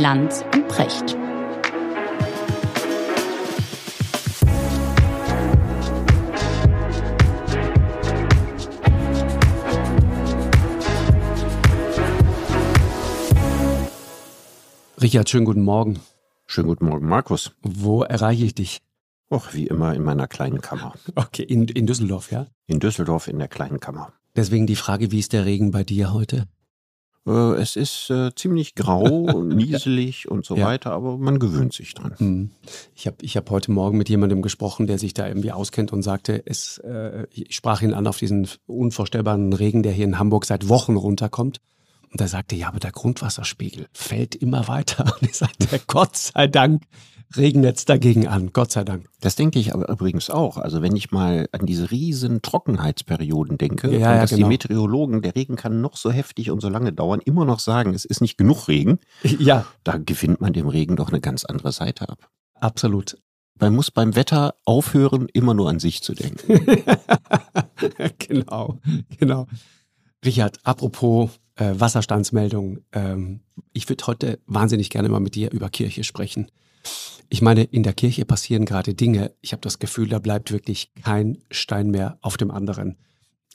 Lanz und Precht. Richard, schönen guten Morgen. Schönen guten Morgen, Markus. Wo erreiche ich dich? Och, wie immer in meiner kleinen Kammer. Okay, in, in Düsseldorf, ja? In Düsseldorf in der kleinen Kammer. Deswegen die Frage, wie ist der Regen bei dir heute? Äh, es ist äh, ziemlich grau, nieselig und so Ja. weiter, aber man gewöhnt sich dran. Hm. Ich habe ich hab heute Morgen mit jemandem gesprochen, der sich da irgendwie auskennt und sagte, es, äh, ich sprach ihn an auf diesen unvorstellbaren Regen, der hier in Hamburg seit Wochen runterkommt. Und er sagte, ja, aber der Grundwasserspiegel fällt immer weiter. Und ich sagte, Gott sei Dank regnet es dagegen an. Gott sei Dank. Das denke ich aber übrigens auch. Also wenn ich mal an diese riesen Trockenheitsperioden denke, Ja, ja, dass genau. die Meteorologen, der Regen kann noch so heftig und so lange dauern, immer noch sagen, es ist nicht genug Regen, Ja, da gewinnt man dem Regen doch eine ganz andere Seite ab. absolut. Man muss beim Wetter aufhören, immer nur an sich zu denken. genau, genau. Richard, apropos äh, Wasserstandsmeldung, ähm, ich würde heute wahnsinnig gerne mal mit dir über Kirche sprechen. Ich meine, in der Kirche passieren gerade Dinge. Ich habe das Gefühl, da bleibt wirklich kein Stein mehr auf dem anderen.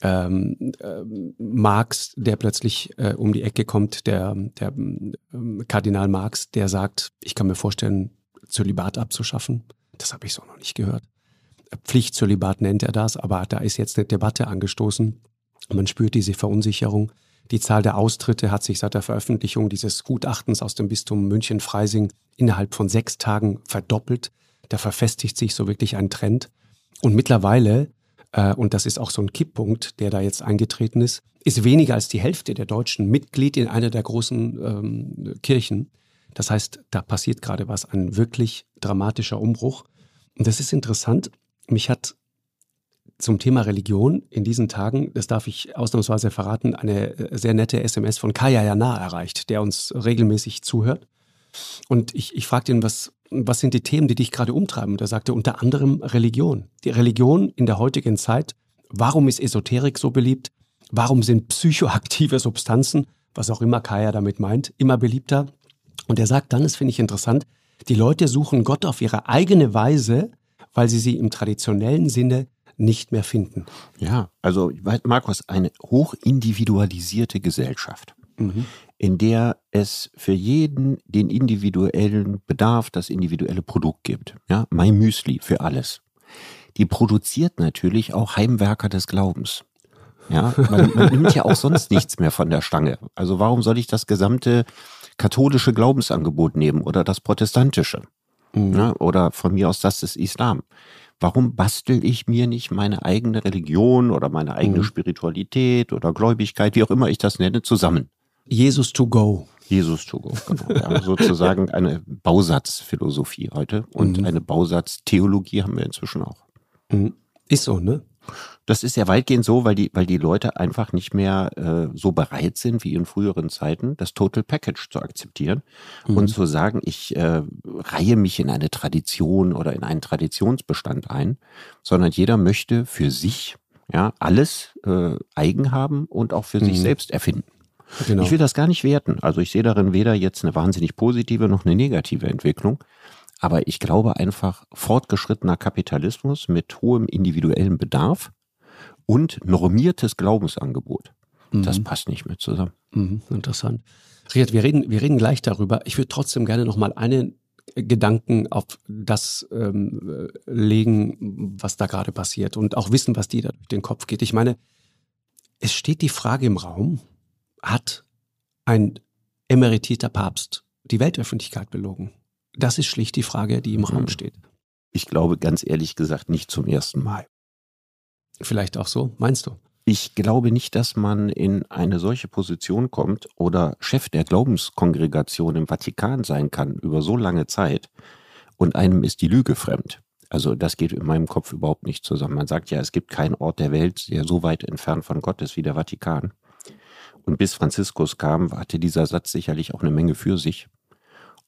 Ähm, ähm, Marx, der plötzlich äh, um die Ecke kommt, der, der ähm, Kardinal Marx, der sagt, ich kann mir vorstellen, Zölibat abzuschaffen. Das habe ich so noch nicht gehört. Pflichtzölibat nennt er das, aber da ist jetzt eine Debatte angestoßen. Man spürt diese Verunsicherung. Die Zahl der Austritte hat sich seit der Veröffentlichung dieses Gutachtens aus dem Bistum München-Freising innerhalb von sechs Tagen verdoppelt. Da verfestigt sich so wirklich ein Trend. Und mittlerweile, äh, und das ist auch so ein Kipppunkt, der da jetzt eingetreten ist, ist weniger als die Hälfte der Deutschen Mitglied in einer der großen ähm, Kirchen. Das heißt, da passiert gerade was, ein wirklich dramatischer Umbruch. Und das ist interessant. Mich hat zum Thema Religion in diesen Tagen, das darf ich ausnahmsweise verraten, eine äh, sehr nette SMS von Kaya Jana erreicht, der uns regelmäßig zuhört. Und ich, ich fragte ihn, was, was sind die Themen, die dich gerade umtreiben? Und er sagte unter anderem Religion. Die Religion in der heutigen Zeit. Warum ist Esoterik so beliebt? Warum sind psychoaktive Substanzen, was auch immer Kaya damit meint, immer beliebter? Und er sagt dann, das finde ich interessant, die Leute suchen Gott auf ihre eigene Weise, weil sie sie im traditionellen Sinne nicht mehr finden. Ja, also Markus, eine hochindividualisierte Gesellschaft, in der es für jeden den individuellen Bedarf, das individuelle Produkt gibt. Ja, My Müsli für alles. Die produziert natürlich auch Heimwerker des Glaubens. Ja, man, man nimmt ja auch sonst nichts mehr von der Stange. Also warum soll ich das gesamte katholische Glaubensangebot nehmen oder das protestantische? Ja, oder von mir aus das des Islam. Warum bastel ich mir nicht meine eigene Religion oder meine eigene Mhm. Spiritualität oder Gläubigkeit, wie auch immer ich das nenne, zusammen? Jesus to go. Jesus to go, genau. Ja, sozusagen eine Bausatzphilosophie heute und Mhm. eine Bausatztheologie haben wir inzwischen auch. Mhm. Ist so, ne? Das ist ja weitgehend so, weil die, weil die Leute einfach nicht mehr äh, so bereit sind wie in früheren Zeiten, das Total Package zu akzeptieren Mhm. und zu sagen, ich äh, reihe mich in eine Tradition oder in einen Traditionsbestand ein, sondern jeder möchte für sich ja alles äh, eigen haben und auch für sich Mhm. selbst erfinden. Genau. Ich will das gar nicht werten. Also ich sehe darin weder jetzt eine wahnsinnig positive noch eine negative Entwicklung. Aber ich glaube einfach, fortgeschrittener Kapitalismus mit hohem individuellem Bedarf und normiertes Glaubensangebot, das Mhm. passt nicht mehr zusammen. Mhm, interessant. Richard, wir reden, wir reden gleich darüber. Ich würde trotzdem gerne noch mal einen Gedanken auf das ähm, äh, legen, was da gerade passiert und auch wissen, was dir da durch den Kopf geht. Ich meine, es steht die Frage im Raum, hat ein emeritierter Papst die Weltöffentlichkeit belogen? Das ist schlicht die Frage, die im Raum Mhm. steht. Ich glaube ganz ehrlich gesagt nicht zum ersten Mal. Vielleicht auch so, meinst du? Ich glaube nicht, dass man in eine solche Position kommt oder Chef der Glaubenskongregation im Vatikan sein kann über so lange Zeit und einem ist die Lüge fremd. Also das geht in meinem Kopf überhaupt nicht zusammen. Man sagt ja, es gibt keinen Ort der Welt, der so weit entfernt von Gott ist wie der Vatikan. Und bis Franziskus kam, hatte dieser Satz sicherlich auch eine Menge für sich.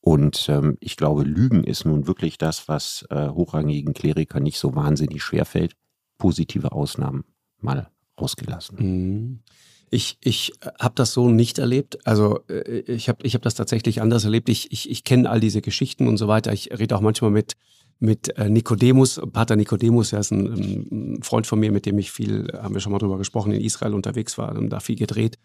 Und ähm, ich glaube, Lügen ist nun wirklich das, was äh, hochrangigen Klerikern nicht so wahnsinnig schwer fällt. Positive Ausnahmen mal ausgelassen. Mhm. Ich, ich habe das so nicht erlebt. Also äh, ich habe ich hab das tatsächlich anders erlebt. Ich, ich, ich kenne all diese Geschichten und so weiter. Ich rede auch manchmal mit, mit äh, Nikodemus, Pater Nikodemus, er ist ein, Freund von mir, mit dem ich viel, haben wir schon mal drüber gesprochen, in Israel unterwegs war und da viel gedreht.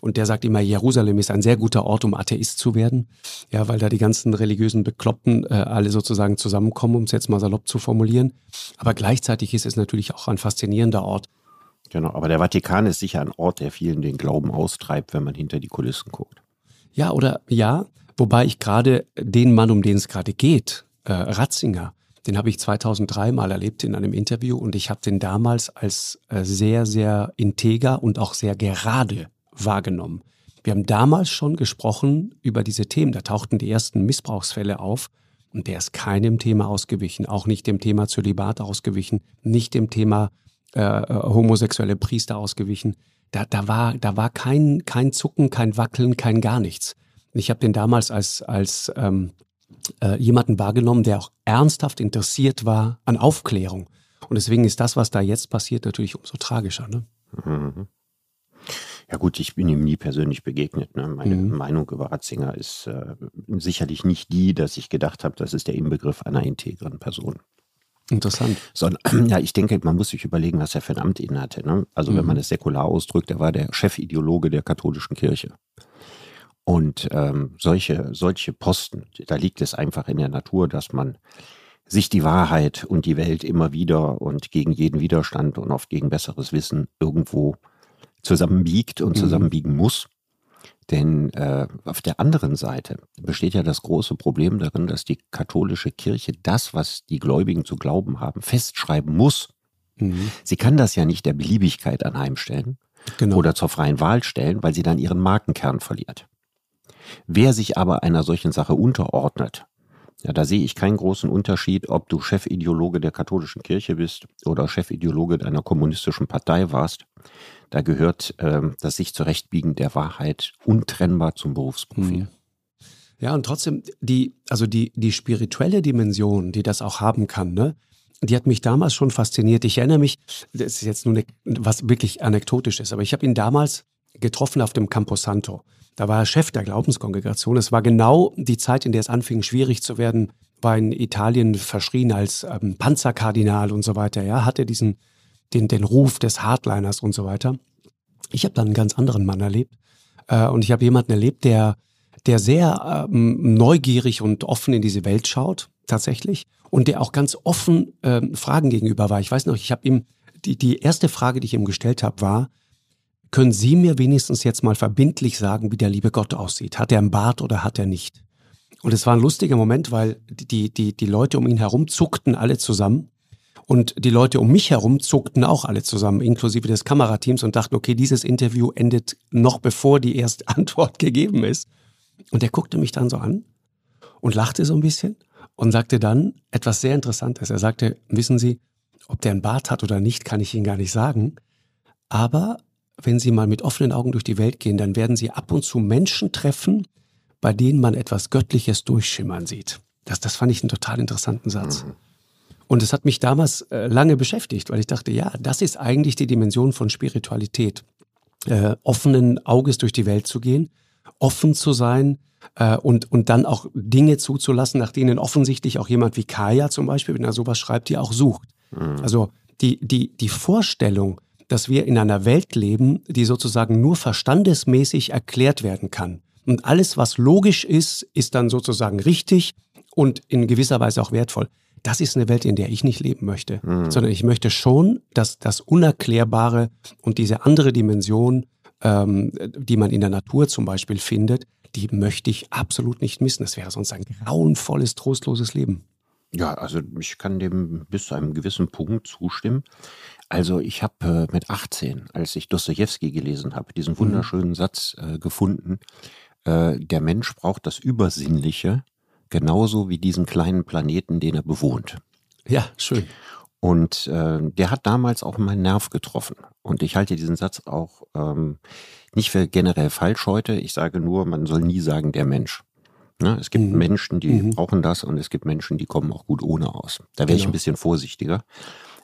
Und der sagt immer, Jerusalem ist ein sehr guter Ort, um Atheist zu werden. Ja, weil da die ganzen religiösen Bekloppten äh, alle sozusagen zusammenkommen, um es jetzt mal salopp zu formulieren. Aber gleichzeitig ist es natürlich auch ein faszinierender Ort, Genau, aber der Vatikan ist sicher ein Ort, der vielen den Glauben austreibt, wenn man hinter die Kulissen guckt. Ja, oder ja, wobei ich gerade den Mann, um den es gerade geht, äh, Ratzinger, den habe ich 2003 mal erlebt in einem Interview und ich habe den damals als äh, sehr, sehr integer und auch sehr gerade wahrgenommen. Wir haben damals schon gesprochen über diese Themen. Da tauchten die ersten Missbrauchsfälle auf und der ist keinem Thema ausgewichen, auch nicht dem Thema Zölibat ausgewichen, nicht dem Thema äh, äh, homosexuelle Priester ausgewichen. Da, da war, da war kein, kein Zucken, kein Wackeln, kein gar nichts. Ich habe den damals als, als ähm, äh, jemanden wahrgenommen, der auch ernsthaft interessiert war an Aufklärung. Und deswegen ist das, was da jetzt passiert, natürlich umso tragischer. Ne? Mhm. Ja gut, ich bin ihm nie persönlich begegnet. Ne? Meine mhm. Meinung über Ratzinger ist äh, sicherlich nicht die, dass ich gedacht habe, das ist der Inbegriff einer integren Person. Interessant. Sondern, ja, ich denke, man muss sich überlegen, was er für ein Amt innehatte. Ne? Also, mhm. wenn man es säkular ausdrückt, er war der Chefideologe der katholischen Kirche. Und ähm, solche, solche Posten, da liegt es einfach in der Natur, dass man sich die Wahrheit und die Welt immer wieder und gegen jeden Widerstand und oft gegen besseres Wissen irgendwo zusammenbiegt und mhm. zusammenbiegen muss. Denn äh, auf der anderen Seite besteht ja das große Problem darin, dass die katholische Kirche das, was die Gläubigen zu glauben haben, festschreiben muss. Mhm. Sie kann das ja nicht der Beliebigkeit anheimstellen genau. oder zur freien Wahl stellen, weil sie dann ihren Markenkern verliert. Wer sich aber einer solchen Sache unterordnet, ja, da sehe ich keinen großen Unterschied, ob du Chefideologe der katholischen Kirche bist oder Chefideologe deiner kommunistischen Partei warst. Da gehört ähm, das sich zurechtbiegen der Wahrheit untrennbar zum Berufsprofil. Mhm. Ja, und trotzdem, die, also die, die spirituelle Dimension, die das auch haben kann, ne, die hat mich damals schon fasziniert. Ich erinnere mich, das ist jetzt nur ne, was wirklich anekdotisch ist, aber ich habe ihn damals getroffen auf dem Camposanto. Da war er Chef der Glaubenskongregation. Es war genau die Zeit, in der es anfing, schwierig zu werden, war in Italien verschrien als ähm, Panzerkardinal und so weiter. Ja, hatte diesen den, den Ruf des Hardliners und so weiter. Ich habe dann einen ganz anderen Mann erlebt äh, und ich habe jemanden erlebt, der, der sehr ähm, neugierig und offen in diese Welt schaut, tatsächlich, und der auch ganz offen ähm, Fragen gegenüber war. Ich weiß noch, ich habe ihm, die, die erste Frage, die ich ihm gestellt habe, war, können Sie mir wenigstens jetzt mal verbindlich sagen, wie der liebe Gott aussieht? Hat er einen Bart oder hat er nicht? Und es war ein lustiger Moment, weil die, die, die Leute um ihn herum zuckten alle zusammen und die Leute um mich herum zuckten auch alle zusammen, inklusive des Kamerateams und dachten, okay, dieses Interview endet noch bevor die erste Antwort gegeben ist. Und er guckte mich dann so an und lachte so ein bisschen und sagte dann etwas sehr Interessantes. Er sagte, wissen Sie, ob der einen Bart hat oder nicht, kann ich Ihnen gar nicht sagen. Aber wenn Sie mal mit offenen Augen durch die Welt gehen, dann werden Sie ab und zu Menschen treffen, bei denen man etwas Göttliches durchschimmern sieht. Das, das fand ich einen total interessanten Satz. Mhm. Und es hat mich damals äh, lange beschäftigt, weil ich dachte, ja, das ist eigentlich die Dimension von Spiritualität. Äh, offenen Auges durch die Welt zu gehen, offen zu sein äh, und, und dann auch Dinge zuzulassen, nach denen offensichtlich auch jemand wie Kaya zum Beispiel, wenn er sowas schreibt, die auch sucht. Mhm. Also die, die, die Vorstellung, dass wir in einer Welt leben, die sozusagen nur verstandesmäßig erklärt werden kann. Und alles, was logisch ist, ist dann sozusagen richtig und in gewisser Weise auch wertvoll das ist eine Welt, in der ich nicht leben möchte, mhm. sondern ich möchte schon, dass das Unerklärbare und diese andere Dimension, ähm, die man in der Natur zum Beispiel findet, die möchte ich absolut nicht missen. Das wäre sonst ein grauenvolles, trostloses Leben. Ja, also ich kann dem bis zu einem gewissen Punkt zustimmen. Also ich habe äh, mit 18, als ich Dostoevsky gelesen habe, diesen mhm. wunderschönen. Satz äh, gefunden, äh, der Mensch braucht das Übersinnliche, genauso wie diesen kleinen Planeten, den er bewohnt. Ja, schön. Und äh, der hat damals auch meinen Nerv getroffen. Und ich halte diesen Satz auch ähm, nicht für generell falsch heute. Ich sage nur, man soll nie sagen, der Mensch. Ne? Es gibt mhm. Menschen, die mhm. brauchen das und es gibt Menschen, die kommen auch gut ohne aus. Da wäre genau. ich ein bisschen vorsichtiger.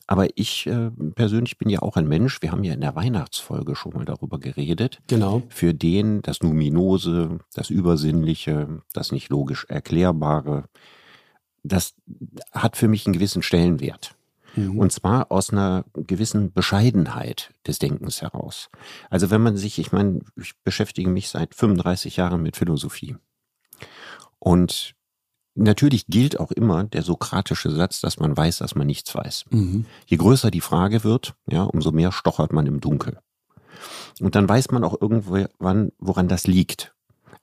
Aber ich äh, persönlich bin ja auch ein Mensch. Wir haben ja in der Weihnachtsfolge schon mal darüber geredet. Genau. Für den das Numinose, das Übersinnliche, das nicht logisch Erklärbare, das hat für mich einen gewissen Stellenwert. Mhm. Und zwar aus einer gewissen Bescheidenheit des Denkens heraus. Also wenn man sich, ich meine, ich beschäftige mich seit 35 Jahren mit Philosophie. Und natürlich gilt auch immer der sokratische Satz, dass man weiß, dass man nichts weiß. Mhm. Je größer die Frage wird, ja, umso mehr stochert man im Dunkel. Und dann weiß man auch irgendwann, woran das liegt.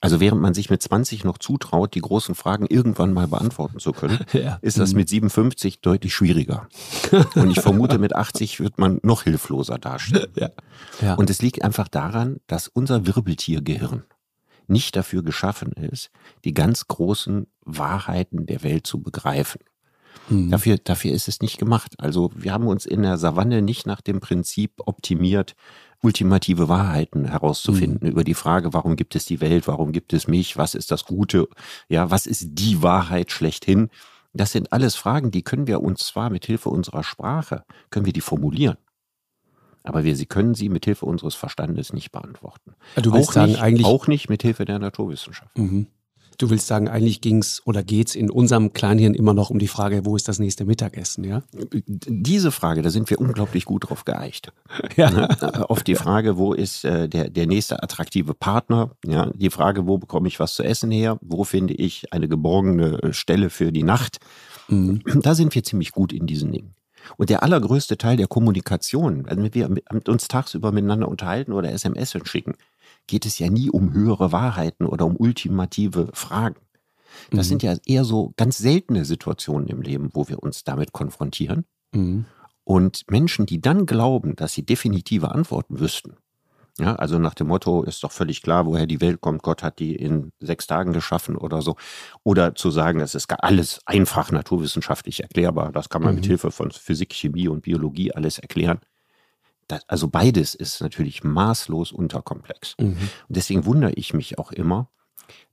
Also während man sich mit 20 noch zutraut, die großen Fragen irgendwann mal beantworten zu können, ja. ist das mhm. mit 57 deutlich schwieriger. Und ich vermute, mit 80 wird man noch hilfloser dastehen. Ja. Ja. Und es liegt einfach daran, dass unser Wirbeltiergehirn nicht dafür geschaffen ist, die ganz großen Wahrheiten der Welt zu begreifen. Mhm. Dafür, dafür ist es nicht gemacht. Also wir haben uns in der Savanne nicht nach dem Prinzip optimiert, ultimative Wahrheiten herauszufinden mhm. über die Frage, warum gibt es die Welt, warum gibt es mich, was ist das Gute, ja, was ist die Wahrheit schlechthin. Das sind alles Fragen, die können wir uns zwar mit Hilfe unserer Sprache, können wir die formulieren. Aber wir sie können sie mit Hilfe unseres Verstandes nicht beantworten. Du willst auch sagen, nicht, eigentlich auch nicht mit Hilfe der Naturwissenschaft. Mhm. Du willst sagen, eigentlich ging's oder geht's in unserem Kleinhirn immer noch um die Frage, wo ist das nächste Mittagessen, ja? Diese Frage, da sind wir unglaublich gut drauf geeicht. Ja. Ne? Auf die Frage, wo ist äh, der, der nächste attraktive Partner? Ja, die Frage, wo bekomme ich was zu essen her? Wo finde ich eine geborgene äh, Stelle für die Nacht? Mhm. Da sind wir ziemlich gut in diesen Dingen. Und der allergrößte Teil der Kommunikation, also wenn wir mit uns tagsüber miteinander unterhalten oder SMS schicken, geht es ja nie um höhere Wahrheiten oder um ultimative Fragen. Das mhm. sind ja eher so ganz seltene Situationen im Leben, wo wir uns damit konfrontieren. Mhm. Und Menschen, die dann glauben, dass sie definitive Antworten wüssten, ja, also nach dem Motto, ist doch völlig klar, woher die Welt kommt. Gott hat die in sechs Tagen geschaffen oder so. Oder zu sagen, das ist alles einfach naturwissenschaftlich erklärbar. Das kann man mhm. mit Hilfe von Physik, Chemie und Biologie alles erklären. Das, also beides ist natürlich maßlos unterkomplex. Mhm. Und deswegen wundere ich mich auch immer,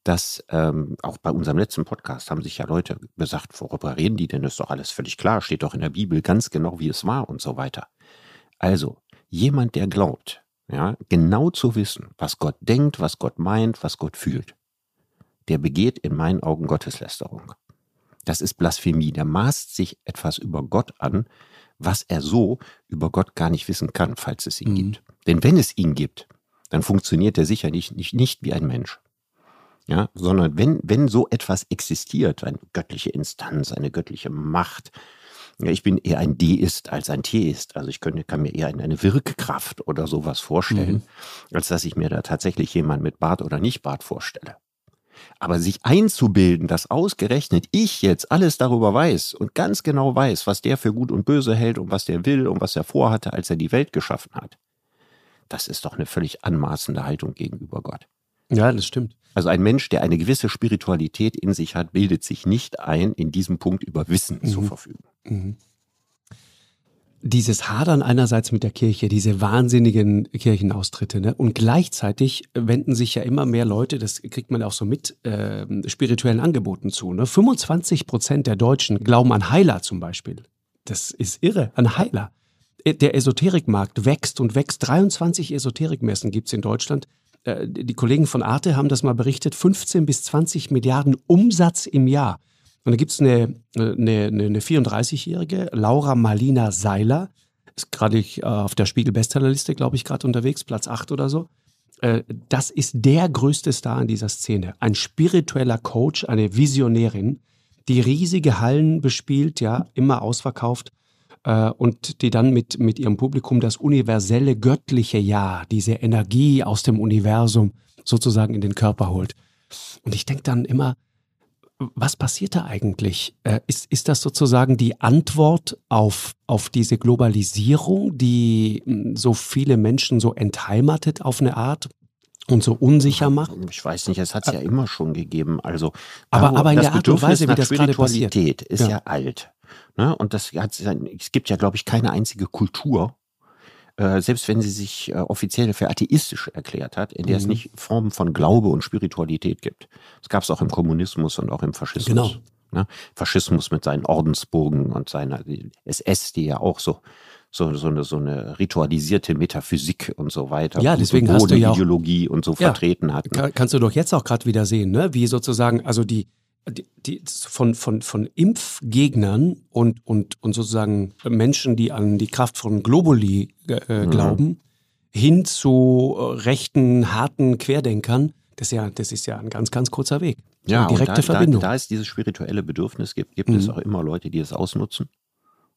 dass ähm, auch bei unserem letzten Podcast haben sich ja Leute gesagt, worüber reden die denn? Das ist doch alles völlig klar, steht doch in der Bibel ganz genau, wie es war und so weiter. Also, jemand, der glaubt, ja, genau zu wissen, was Gott denkt, was Gott meint, was Gott fühlt, der begeht in meinen Augen Gotteslästerung. Das ist Blasphemie. Der maßt sich etwas über Gott an, was er so über Gott gar nicht wissen kann, falls es ihn mhm. gibt. Denn wenn es ihn gibt, dann funktioniert er sicher nicht, nicht, nicht wie ein Mensch. Ja, sondern wenn, wenn so etwas existiert, eine göttliche Instanz, eine göttliche Macht, ich bin eher ein Deist als ein Theist. Also ich könnte, kann mir eher eine Wirkkraft oder sowas vorstellen, mhm. als dass ich mir da tatsächlich jemand mit Bart oder nicht Bart vorstelle. Aber sich einzubilden, dass ausgerechnet ich jetzt alles darüber weiß und ganz genau weiß, was der für gut und böse hält und was der will und was er vorhatte, als er die Welt geschaffen hat, das ist doch eine völlig anmaßende Haltung gegenüber Gott. Ja, das stimmt. Also ein Mensch, der eine gewisse Spiritualität in sich hat, bildet sich nicht ein, in diesem Punkt über Wissen mhm. zu verfügen. Mhm. Dieses Hadern einerseits mit der Kirche, diese wahnsinnigen Kirchenaustritte, ne? und gleichzeitig wenden sich ja immer mehr Leute, das kriegt man auch so mit, äh, spirituellen Angeboten zu. Ne? 25 Prozent der Deutschen glauben an Heiler zum Beispiel. Das ist irre, an Heiler. Der Esoterikmarkt wächst und wächst. 23 Esoterikmessen gibt es in Deutschland. Äh, die Kollegen von Arte haben das mal berichtet, 15 bis 20 Milliarden Umsatz im Jahr. Und da gibt es eine, eine, eine 34-jährige, Laura Marlina Seiler, ist gerade äh, auf der Spiegel-Bestsellerliste, glaube ich, gerade unterwegs, Platz 8 oder so. Äh, das ist der größte Star in dieser Szene. Ein spiritueller Coach, eine Visionärin, die riesige Hallen bespielt, ja, immer ausverkauft äh, und die dann mit, mit ihrem Publikum das universelle, göttliche Ja, diese Energie aus dem Universum sozusagen in den Körper holt. Und ich denke dann immer, was passiert da eigentlich? Äh, ist, ist das sozusagen die Antwort auf, auf diese Globalisierung, die hm, so viele Menschen so entheimatet auf eine Art? und so unsicher macht? Ich weiß nicht, es hat es ja immer schon gegeben. Also, aber, aber in der Art und Weise, wie das gerade passiert, ist ja, ja alt. Ne? Und das hat, es gibt ja, glaube ich, keine einzige Kultur, äh, selbst wenn sie sich äh, offiziell für atheistisch erklärt hat, in der mhm. es nicht Formen von Glaube und Spiritualität gibt. Das gab es auch im Kommunismus und auch im Faschismus. Genau. Ne? Faschismus mit seinen Ordensbogen und seiner SS, die ja auch so so, so, eine, so eine ritualisierte Metaphysik und so weiter. Ja, deswegen und so hast du ja Ideologie und so ja, vertreten hat. Kannst du doch jetzt auch gerade wieder sehen, ne? wie sozusagen, also die, die, die, von, von, von Impfgegnern und, und, und sozusagen Menschen, die an die Kraft von Globuli äh, mhm. glauben, hin zu äh, rechten, harten Querdenkern, das ist, ja, das ist ja ein ganz, ganz kurzer Weg. Ja, direkte da, Verbindung. Da, da es dieses spirituelle Bedürfnis gibt, gibt mhm. es auch immer Leute, die es ausnutzen.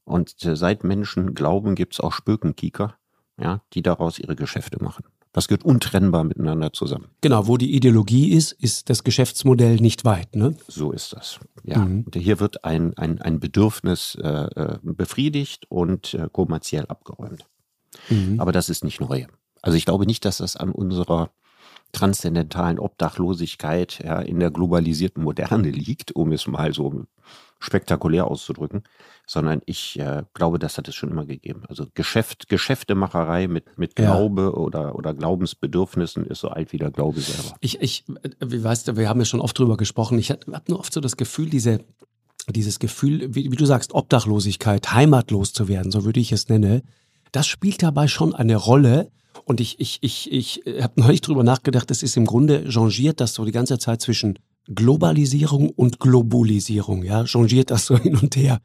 Und äh, seit Menschen glauben, gibt es auch Spökenkieker, ja, die daraus ihre Geschäfte machen. Das gehört untrennbar miteinander zusammen. Genau, wo die Ideologie ist, ist das Geschäftsmodell nicht weit. Ne? So ist das. Ja, mhm. hier wird ein, ein, ein Bedürfnis äh, äh, befriedigt und äh, kommerziell abgeräumt. Mhm. Aber das ist nicht neu. Also ich glaube nicht, dass das an unserer transzendentalen Obdachlosigkeit ja, in der globalisierten Moderne liegt, um es mal so spektakulär auszudrücken, sondern ich äh, glaube, das hat es schon immer gegeben. Also Geschäft, Geschäftemacherei mit, mit Glaube ja. oder, oder Glaubensbedürfnissen ist so alt wie der Glaube selber. Ich, ich, wie weißt du, wir haben ja schon oft drüber gesprochen. Ich habe nur oft so das Gefühl, diese, dieses Gefühl, wie, wie du sagst, Obdachlosigkeit, heimatlos zu werden, so würde ich es nennen, das spielt dabei schon eine Rolle. Und ich, ich, ich, ich habe neulich drüber nachgedacht, es ist im Grunde changiert das so die ganze Zeit zwischen Globalisierung und Globulisierung, ja, changiert das so hin und her.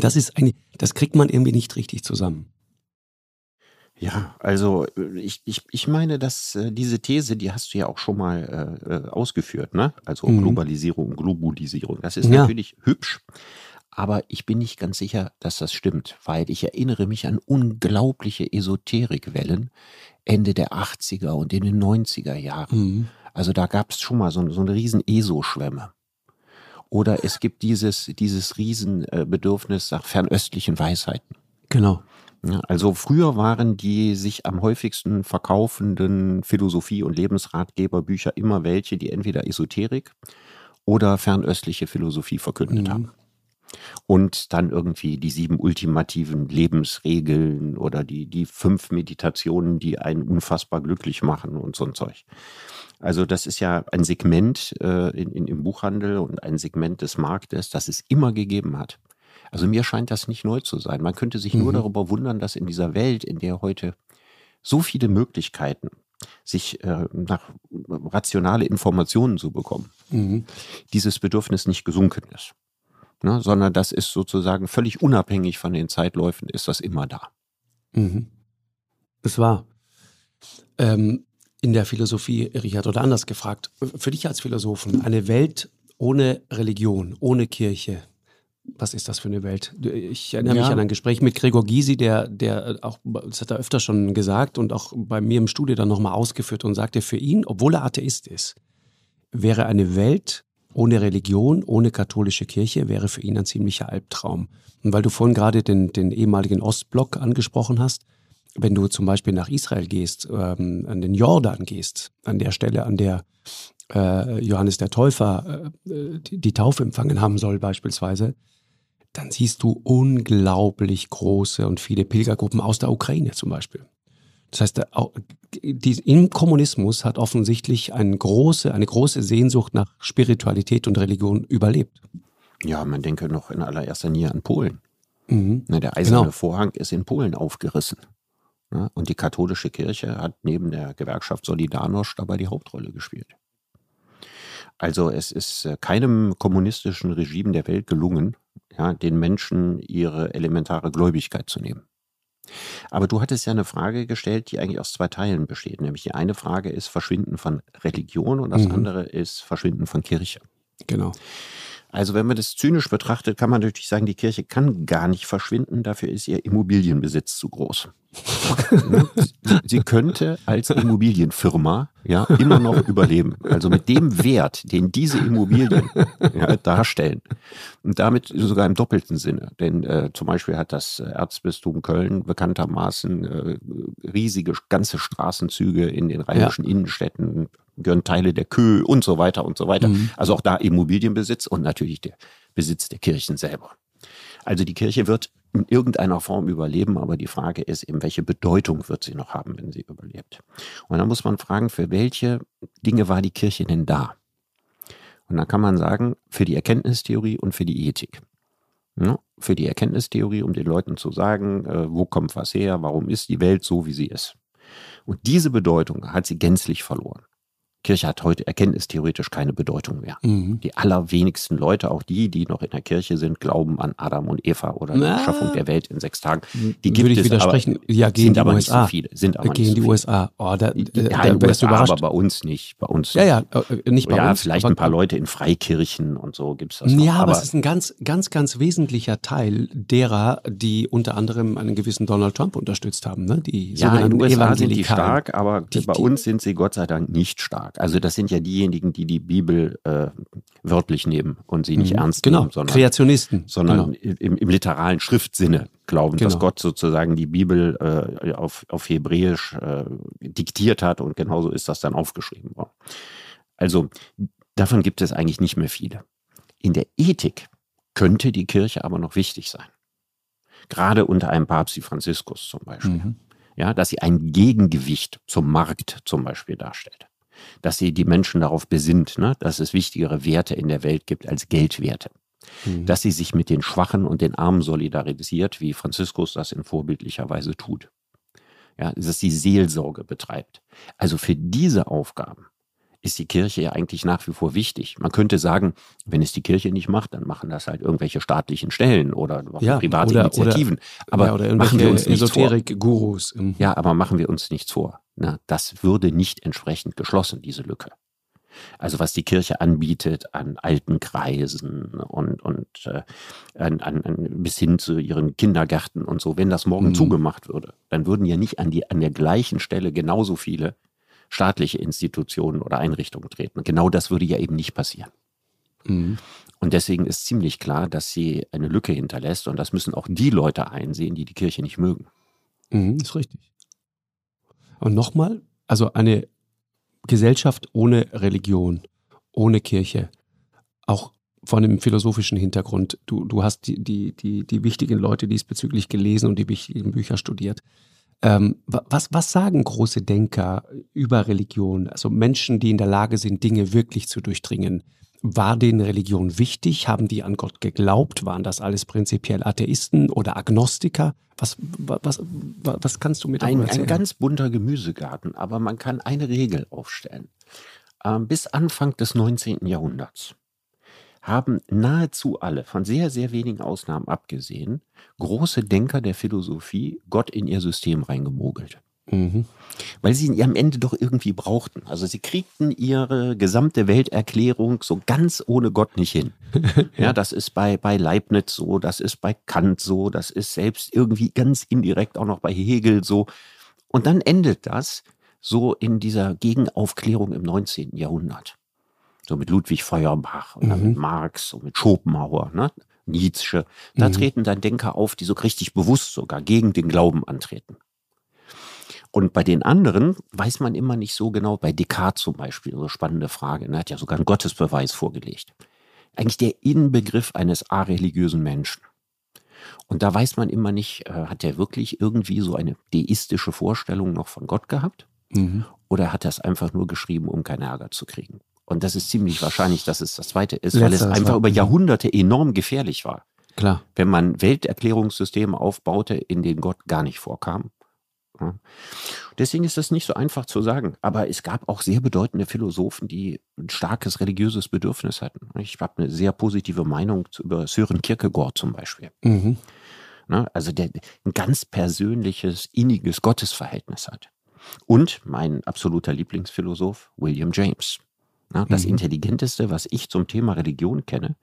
Das ist eine, das kriegt man irgendwie nicht richtig zusammen. Ja, also ich, ich, ich meine, dass äh, diese These, die hast du ja auch schon mal äh, äh ausgeführt, ne? Also mhm. Globalisierung, Globulisierung. Das ist ja. natürlich hübsch, aber ich bin nicht ganz sicher, dass das stimmt, weil ich erinnere mich an unglaubliche Esoterikwellen Ende der 80er und in den 90er Jahren. Mhm. Also da gab es schon mal so, so eine riesen ESO-Schwemme. Oder es gibt dieses, dieses Riesenbedürfnis nach fernöstlichen Weisheiten. Genau. Also früher waren die sich am häufigsten verkaufenden Philosophie- und Lebensratgeberbücher immer welche, die entweder Esoterik oder fernöstliche Philosophie verkündet mhm. haben und dann irgendwie die sieben ultimativen Lebensregeln oder die, die fünf Meditationen, die einen unfassbar glücklich machen und so ein Zeug. Also das ist ja ein Segment äh, in, in, im Buchhandel und ein Segment des Marktes, das es immer gegeben hat. Also mir scheint das nicht neu zu sein. Man könnte sich mhm. nur darüber wundern, dass in dieser Welt, in der heute so viele Möglichkeiten sich äh, nach rationale Informationen zu bekommen, mhm. dieses Bedürfnis nicht gesunken ist ne, sondern das ist sozusagen völlig unabhängig von den Zeitläufen, ist das immer da. Mhm. Das war ähm, in der Philosophie, Richard, oder anders gefragt, für dich als Philosophen, eine Welt ohne Religion, ohne Kirche, was ist das für eine Welt? Ich erinnere ja. mich an ein Gespräch mit Gregor Gysi, der, der auch, das hat er öfter schon gesagt und auch bei mir im Studio dann nochmal ausgeführt und sagte, für ihn, obwohl er Atheist ist, wäre eine Welt ohne Religion, ohne katholische Kirche wäre für ihn ein ziemlicher Albtraum. Und weil du vorhin gerade den, den ehemaligen Ostblock angesprochen hast, wenn du zum Beispiel nach Israel gehst, ähm, an den Jordan gehst, an der Stelle, an der äh, Johannes der Täufer äh, die, die Taufe empfangen haben soll beispielsweise, dann siehst du unglaublich große und viele Pilgergruppen aus der Ukraine zum Beispiel. Das heißt, die, im Kommunismus hat offensichtlich eine große, eine große Sehnsucht nach Spiritualität und Religion überlebt. Ja, man denke noch in allererster Linie an Polen. Mhm. der eiserne genau. Vorhang ist in Polen aufgerissen. Und die katholische Kirche hat neben der Gewerkschaft Solidarność dabei die Hauptrolle gespielt. Also es ist äh, keinem kommunistischen Regime der Welt gelungen, ja, den Menschen ihre elementare Gläubigkeit zu nehmen. Aber du hattest ja eine Frage gestellt, die eigentlich aus zwei Teilen besteht. Nämlich die eine Frage ist Verschwinden von Religion und das mhm. andere ist Verschwinden von Kirche. Genau. Also wenn man das zynisch betrachtet, kann man natürlich sagen, die Kirche kann gar nicht verschwinden, dafür ist ihr Immobilienbesitz zu groß. Sie könnte als Immobilienfirma ja immer noch überleben. Also mit dem Wert, den diese Immobilien ja, darstellen und damit sogar im doppelten Sinne. Denn äh, zum Beispiel hat das Erzbistum Köln bekanntermaßen äh, riesige ganze Straßenzüge in den rheinischen ja. Innenstädten, gehören Teile der Kö und so weiter und so weiter. Mhm. Also auch da Immobilienbesitz und natürlich der Besitz der Kirchen selber. Also die Kirche wird in irgendeiner Form überleben, aber die Frage ist eben, welche Bedeutung wird sie noch haben, wenn sie überlebt? Und dann muss man fragen, für welche Dinge war die Kirche denn da? Und dann kann man sagen, für die Erkenntnistheorie und für die Ethik. Ja, für die Erkenntnistheorie, um den Leuten zu sagen, äh, wo kommt was her, warum ist die Welt so, wie sie ist. Und diese Bedeutung hat sie gänzlich verloren. Kirche hat heute erkenntnistheoretisch keine Bedeutung mehr. Mhm. Die allerwenigsten Leute, auch die, die noch in der Kirche sind, glauben an Adam und Eva oder Na, die Schaffung der Welt in sechs Tagen. Die gibt Würde ich widersprechen. Aber, ja, gehen sind die aber USA. nicht so viele. Sind aber gehen nicht so die USA. Oh, da, ja, da in USA, überrascht. aber bei uns nicht. Bei uns. Ja, ja, äh, nicht bei ja, uns. vielleicht ein paar Leute in Freikirchen und so gibt es das. Ja, aber, aber es ist ein ganz, ganz, ganz wesentlicher Teil derer, die unter anderem einen gewissen Donald Trump unterstützt haben. Ne? Die ja, in den USA sind die stark, aber die, bei uns sind sie Gott sei Dank nicht stark. Also das sind ja die diejenigen, die die Bibel äh, wörtlich nehmen und sie nicht mhm. ernst genau. nehmen, sondern Kreationisten, sondern genau. im, im, literalen Schriftsinne glauben, genau. dass Gott sozusagen die Bibel äh, auf, auf Hebräisch äh, diktiert hat und genauso ist das dann aufgeschrieben worden. Also davon gibt es eigentlich nicht mehr viele. In der Ethik könnte die Kirche aber noch wichtig sein. Gerade unter einem Papst wie Franziskus zum Beispiel. Mhm. Ja, dass sie ein Gegengewicht zum Markt zum Beispiel darstellt dass sie die Menschen darauf besinnt, ne, dass es wichtigere Werte in der Welt gibt als Geldwerte. Mhm. Dass sie sich mit den Schwachen und den Armen solidarisiert, wie Franziskus das in vorbildlicher Weise tut. Ja, dass sie Seelsorge betreibt. Also für diese Aufgaben ist die Kirche ja eigentlich nach wie vor wichtig. Man könnte sagen, wenn es die Kirche nicht macht, dann machen das halt irgendwelche staatlichen Stellen oder ja, private oder, Initiativen. Oder, aber ja, oder machen wir uns Esoterik-Gurus. Ja, aber machen wir uns nichts vor. Na, das würde nicht entsprechend geschlossen, diese Lücke. Also was die Kirche anbietet an alten Kreisen und, und äh, an, an, bis hin zu ihren Kindergärten und so, wenn das morgen mhm. zugemacht würde, dann würden ja nicht an, die, an der gleichen Stelle genauso viele staatliche Institutionen oder Einrichtungen treten. Genau das würde ja eben nicht passieren. Mhm. Und deswegen ist ziemlich klar, dass sie eine Lücke hinterlässt und das müssen auch die Leute einsehen, die die Kirche nicht mögen. Mhm, ist richtig. Und nochmal, also eine Gesellschaft ohne Religion, ohne Kirche, auch von dem philosophischen Hintergrund. Du, du hast die, die, die, die wichtigen Leute diesbezüglich gelesen und die wichtigen Bücher studiert. Ähm, was, was sagen große Denker über Religion? Also Menschen, die in der Lage sind, Dinge wirklich zu durchdringen. War denen Religion wichtig? Haben die an Gott geglaubt? Waren das alles prinzipiell Atheisten oder Agnostiker? Was, was, was, was kannst du mit ein, erzählen? Ein ganz bunter Gemüsegarten, aber man kann eine Regel aufstellen. Ähm, bis Anfang des 19. Jahrhunderts haben nahezu alle, von sehr, sehr wenigen Ausnahmen abgesehen, große Denker der Philosophie Gott in ihr System reingemogelt. Mhm. Weil sie ihn am Ende doch irgendwie brauchten. Also sie kriegten ihre gesamte Welterklärung so ganz ohne Gott nicht hin. ja, das ist bei, bei Leibniz so, das ist bei Kant so, das ist selbst irgendwie ganz indirekt auch noch bei Hegel so. Und dann endet das so in dieser Gegenaufklärung im 19. Jahrhundert so mit Ludwig Feuerbach und mhm. mit Marx und mit Schopenhauer, ne? Nietzsche. Da mhm. treten dann Denker auf, die so richtig bewusst sogar gegen den Glauben antreten. Und bei den anderen weiß man immer nicht so genau, bei Descartes zum Beispiel, so spannende Frage, er ne? hat ja sogar einen Gottesbeweis vorgelegt. Eigentlich der Inbegriff eines areligiösen Menschen. Und da weiß man immer nicht, äh, hat er wirklich irgendwie so eine deistische Vorstellung noch von Gott gehabt? Mhm. Oder hat er es einfach nur geschrieben, um keinen Ärger zu kriegen? Und das ist ziemlich wahrscheinlich, dass es das zweite ist, Letzteres weil es einfach über Jahrhunderte enorm gefährlich war. Klar. Wenn man Welterklärungssysteme aufbaute, in denen Gott gar nicht vorkam. Deswegen ist das nicht so einfach zu sagen. Aber es gab auch sehr bedeutende Philosophen, die ein starkes religiöses Bedürfnis hatten. Ich habe eine sehr positive Meinung über Sören Kierkegaard zum Beispiel. Mhm. Also der ein ganz persönliches, inniges Gottesverhältnis hat. Und mein absoluter Lieblingsphilosoph, William James. Ja, das mhm. Intelligenteste, was ich zum Thema Religion kenne,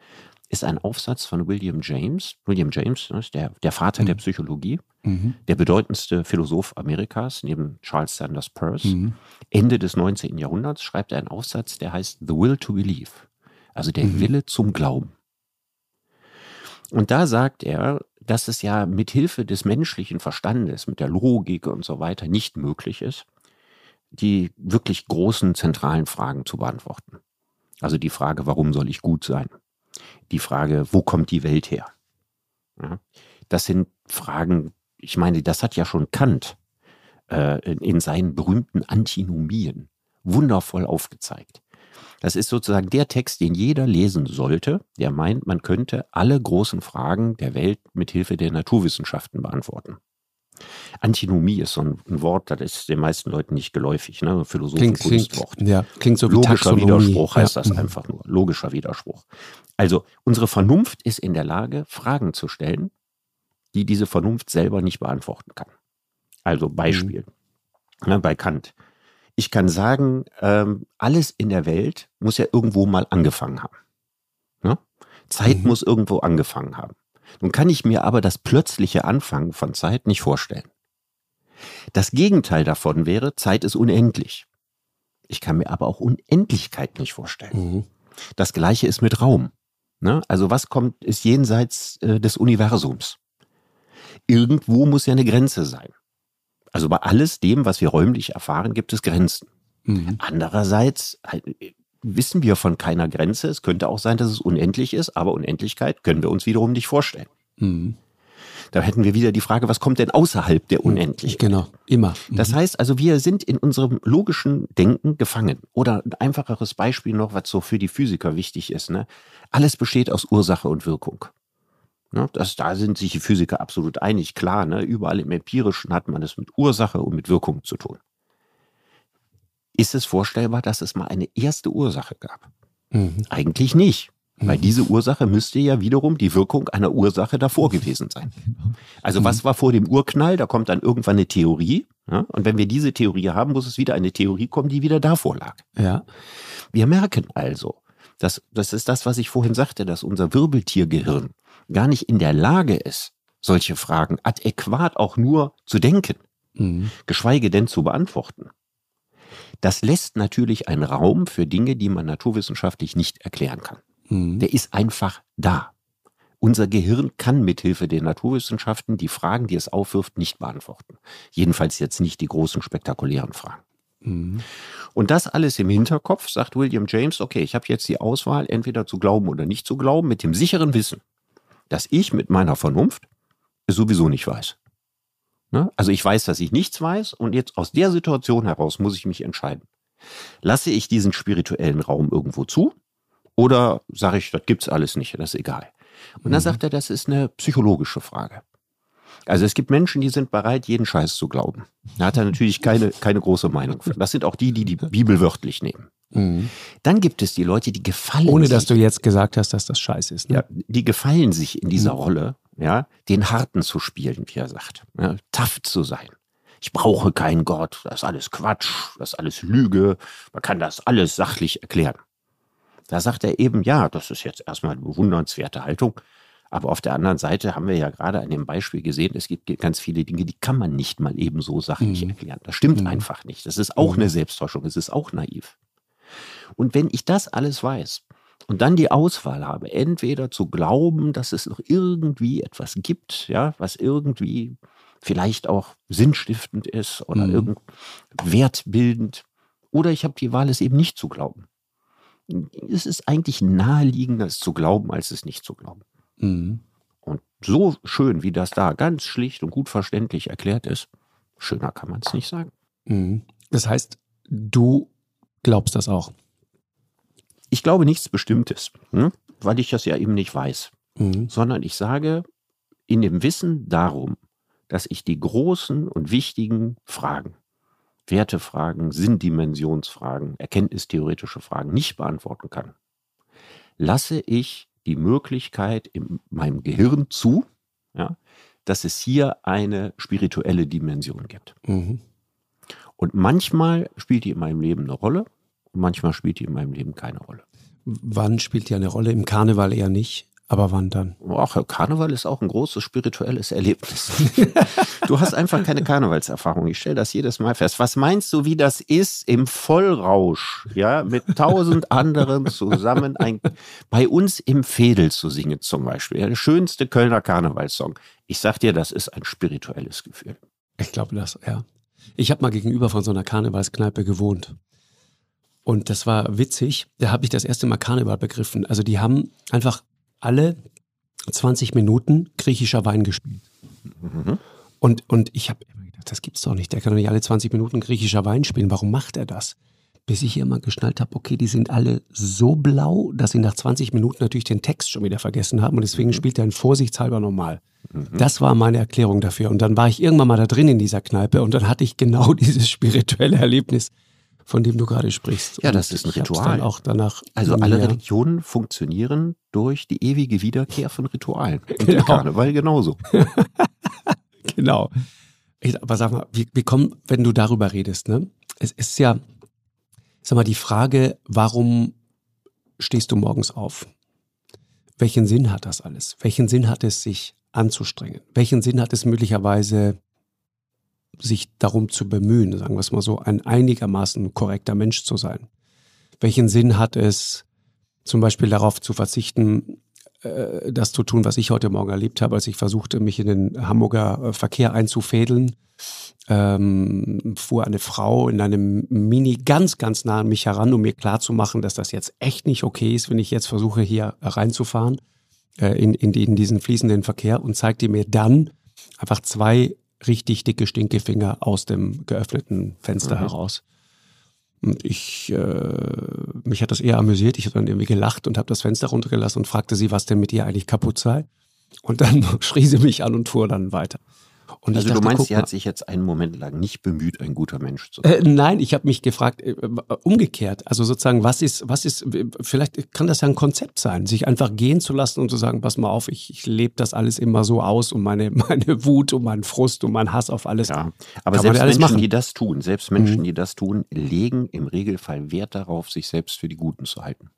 ist ein Aufsatz von William James. William James ist der, der Vater mhm. der Psychologie, mhm. der bedeutendste Philosoph Amerikas neben Charles Sanders Peirce. Mhm. Ende des 19. Jahrhunderts schreibt er einen Aufsatz, der heißt The Will to Believe, also der mhm. Wille zum Glauben. Und da sagt er, dass es ja mit Hilfe des menschlichen Verstandes, mit der Logik und so weiter nicht möglich ist, die wirklich großen zentralen Fragen zu beantworten. Also die Frage, warum soll ich gut sein? Die Frage, wo kommt die Welt her? Das sind Fragen, ich meine, das hat ja schon Kant äh, in seinen berühmten Antinomien wundervoll aufgezeigt. Das ist sozusagen der Text, den jeder lesen sollte, der meint, man könnte alle großen Fragen der Welt mit Hilfe der Naturwissenschaften beantworten. Antinomie ist so ein, ein, Wort, das ist den meisten Leuten nicht geläufig, ne? Philosophen-Kunstwort. Klingt, ja, klingt so Logischer. Widerspruch heißt ja. das einfach nur. Logischer Widerspruch. Also, unsere Vernunft ist in der Lage, Fragen zu stellen, die diese Vernunft selber nicht beantworten kann. Also Beispiel mhm. ne, bei Kant. Ich kann sagen, ähm, alles in der Welt muss ja irgendwo mal angefangen haben. Ne? Zeit mhm. muss irgendwo angefangen haben. Nun kann ich mir aber das plötzliche Anfangen von Zeit nicht vorstellen. Das Gegenteil davon wäre, Zeit ist unendlich. Ich kann mir aber auch Unendlichkeit nicht vorstellen. Mhm. Das gleiche ist mit Raum. Ne? Also was kommt, ist jenseits äh, des Universums. Irgendwo muss ja eine Grenze sein. Also bei alles dem, was wir räumlich erfahren, gibt es Grenzen. Mhm. Andererseits halt, wissen wir von keiner Grenze. Es könnte auch sein, dass es unendlich ist, aber Unendlichkeit können wir uns wiederum nicht vorstellen. Mhm. Da hätten wir wieder die Frage, was kommt denn außerhalb der Unendlichkeit? Genau, immer. Mhm. Das heißt also, wir sind in unserem logischen Denken gefangen. Oder ein einfacheres Beispiel noch, was so für die Physiker wichtig ist. Ne? Alles besteht aus Ursache und Wirkung. Ne? Das, da sind sich die Physiker absolut einig. Klar, ne? überall im Empirischen hat man es mit Ursache und mit Wirkung zu tun. Ist es vorstellbar, dass es mal eine erste Ursache gab? Mhm. Eigentlich nicht. Weil mhm. diese Ursache müsste ja wiederum die Wirkung einer Ursache davor gewesen sein. Also was mhm. war vor dem Urknall? Da kommt dann irgendwann eine Theorie. Ja? Und wenn wir diese Theorie haben, muss es wieder eine Theorie kommen, die wieder davor lag. Ja. Wir merken also, dass, das ist das, was ich vorhin sagte, dass unser Wirbeltiergehirn gar nicht in der Lage ist, solche Fragen adäquat auch nur zu denken, mhm. geschweige denn zu beantworten. Das lässt natürlich einen Raum für Dinge, die man naturwissenschaftlich nicht erklären kann. Mhm. Der ist einfach da. Unser Gehirn kann mithilfe der Naturwissenschaften die Fragen, die es aufwirft, nicht beantworten. Jedenfalls jetzt nicht die großen, spektakulären Fragen. Mhm. Und das alles im Hinterkopf sagt William James, okay, ich habe jetzt die Auswahl, entweder zu glauben oder nicht zu glauben, mit dem sicheren Wissen, dass ich mit meiner Vernunft es sowieso nicht weiß. Ne? Also ich weiß, dass ich nichts weiß und jetzt aus der Situation heraus muss ich mich entscheiden. Lasse ich diesen spirituellen Raum irgendwo zu oder sage ich, das gibt's alles nicht, das ist egal. Und dann mhm. sagt er, das ist eine psychologische Frage. Also es gibt Menschen, die sind bereit, jeden Scheiß zu glauben. Da hat er natürlich keine, keine große Meinung für. Das sind auch die, die die Bibel wörtlich nehmen. Mhm. Dann gibt es die Leute, die gefallen Ohne sich. dass du jetzt gesagt hast, dass das Scheiß ist. Ne? Ja, die gefallen sich in dieser mhm. Rolle, ja, den Harten zu spielen, wie er sagt. Ja, tough zu sein. Ich brauche keinen Gott, das ist alles Quatsch, das ist alles Lüge, man kann das alles sachlich erklären. Da sagt er eben, ja, das ist jetzt erstmal eine bewundernswerte Haltung. Aber auf der anderen Seite haben wir ja gerade an dem Beispiel gesehen, es gibt ganz viele Dinge, die kann man nicht mal eben so sachlich mhm. erklären. Das stimmt mhm. einfach nicht. Das ist auch mhm. eine Selbsttäuschung. Es ist auch naiv. Und wenn ich das alles weiß und dann die Auswahl habe, entweder zu glauben, dass es noch irgendwie etwas gibt, ja, was irgendwie vielleicht auch sinnstiftend ist oder mhm. irgend wertbildend, oder ich habe die Wahl, es eben nicht zu glauben es ist eigentlich naheliegender, es zu glauben, als es nicht zu glauben. Mhm. Und so schön, wie das da ganz schlicht und gut verständlich erklärt ist, schöner kann man es nicht sagen. Mhm. Das heißt, du glaubst das auch? Ich glaube nichts Bestimmtes, hm? weil ich das ja eben nicht weiß, mhm. sondern ich sage, in dem Wissen darum, dass ich die großen und wichtigen Fragen Wertefragen, Sinndimensionsfragen, erkenntnistheoretische Fragen nicht beantworten kann, lasse ich die Möglichkeit in meinem Gehirn zu, ja, dass es hier eine spirituelle Dimension gibt. Mhm. Und manchmal spielt die in meinem Leben eine Rolle manchmal spielt die in meinem Leben keine Rolle. Wann spielt die eine Rolle? Im Karneval eher nicht. Aber wann dann? Ach, Karneval ist auch ein großes spirituelles Erlebnis. du hast einfach keine Karnevalserfahrung. Ich stelle das jedes Mal fest. Was meinst du, wie das ist im Vollrausch, ja, mit tausend anderen zusammen ein, bei uns im Fädel zu singen zum Beispiel? Der schönste Kölner Karnevalssong. Ich sag dir, das ist ein spirituelles Gefühl. Ich glaube das, ja. Ich habe mal gegenüber von so einer Karnevalskneipe gewohnt. Und das war witzig. Da habe ich das erste Mal Karneval begriffen. Also die haben einfach alle 20 Minuten griechischer Wein gespielt. Mhm. Und, und ich habe immer gedacht, das gibt's doch nicht. Der kann doch nicht alle 20 Minuten griechischer Wein spielen. Warum macht er das? bis ich irgendwann geschnallt habe, okay, die sind alle so blau, dass sie nach 20 Minuten natürlich den Text schon wieder vergessen haben und deswegen mhm. spielt er ihn vorsichtshalber normal. Mhm. Das war meine Erklärung dafür. Und dann war ich irgendwann mal da drin in dieser Kneipe und dann hatte ich genau dieses spirituelle Erlebnis, von dem du gerade sprichst. Ja, das ist ein Ritual. Auch danach also alle Religionen funktionieren durch die ewige Wiederkehr von Ritualen. Und genau. der Karneval genauso. genau. Aber sag mal, wie, wie kommen, wenn du darüber redest, ne? Es ist ja, sag mal, die Frage, warum stehst du morgens auf? Welchen Sinn hat das alles? Welchen Sinn hat es, sich anzustrengen? Welchen Sinn hat es möglicherweise, sich darum zu bemühen, sagen wir es mal so, ein einigermaßen korrekter Mensch zu sein? Welchen Sinn hat es, zum Beispiel darauf zu verzichten, äh, das zu tun, was ich heute Morgen erlebt habe, als ich versuchte, mich in den Hamburger äh, Verkehr einzufädeln? Ähm, fuhr eine Frau in einem Mini ganz, ganz nah an mich heran, um mir klarzumachen, dass das jetzt echt nicht okay ist, wenn ich jetzt versuche, hier reinzufahren äh, in, in, in diesen fließenden Verkehr und zeigte mir dann einfach zwei richtig dicke Stinkefinger aus dem geöffneten Fenster mhm. heraus. Und ich, äh, mich hat das eher amüsiert. Ich habe dann irgendwie gelacht und habe das Fenster runtergelassen und fragte sie, was denn mit ihr eigentlich kaputt sei. Und dann schrie sie mich an und fuhr dann weiter. Und also dachte, du meinst, sie hat sich jetzt einen Moment lang nicht bemüht, ein guter Mensch zu sein? Äh, nein, ich habe mich gefragt, äh, umgekehrt. Also sozusagen, was ist, was ist, vielleicht kann das ja ein Konzept sein, sich einfach gehen zu lassen und zu sagen, pass mal auf, ich, ich lebe das alles immer so aus und meine, meine Wut und mein Frust und mein Hass auf alles. Ja, aber selbst Menschen, machen. die das tun, selbst Menschen, mhm. die das tun, legen im Regelfall Wert darauf, sich selbst für die Guten zu halten.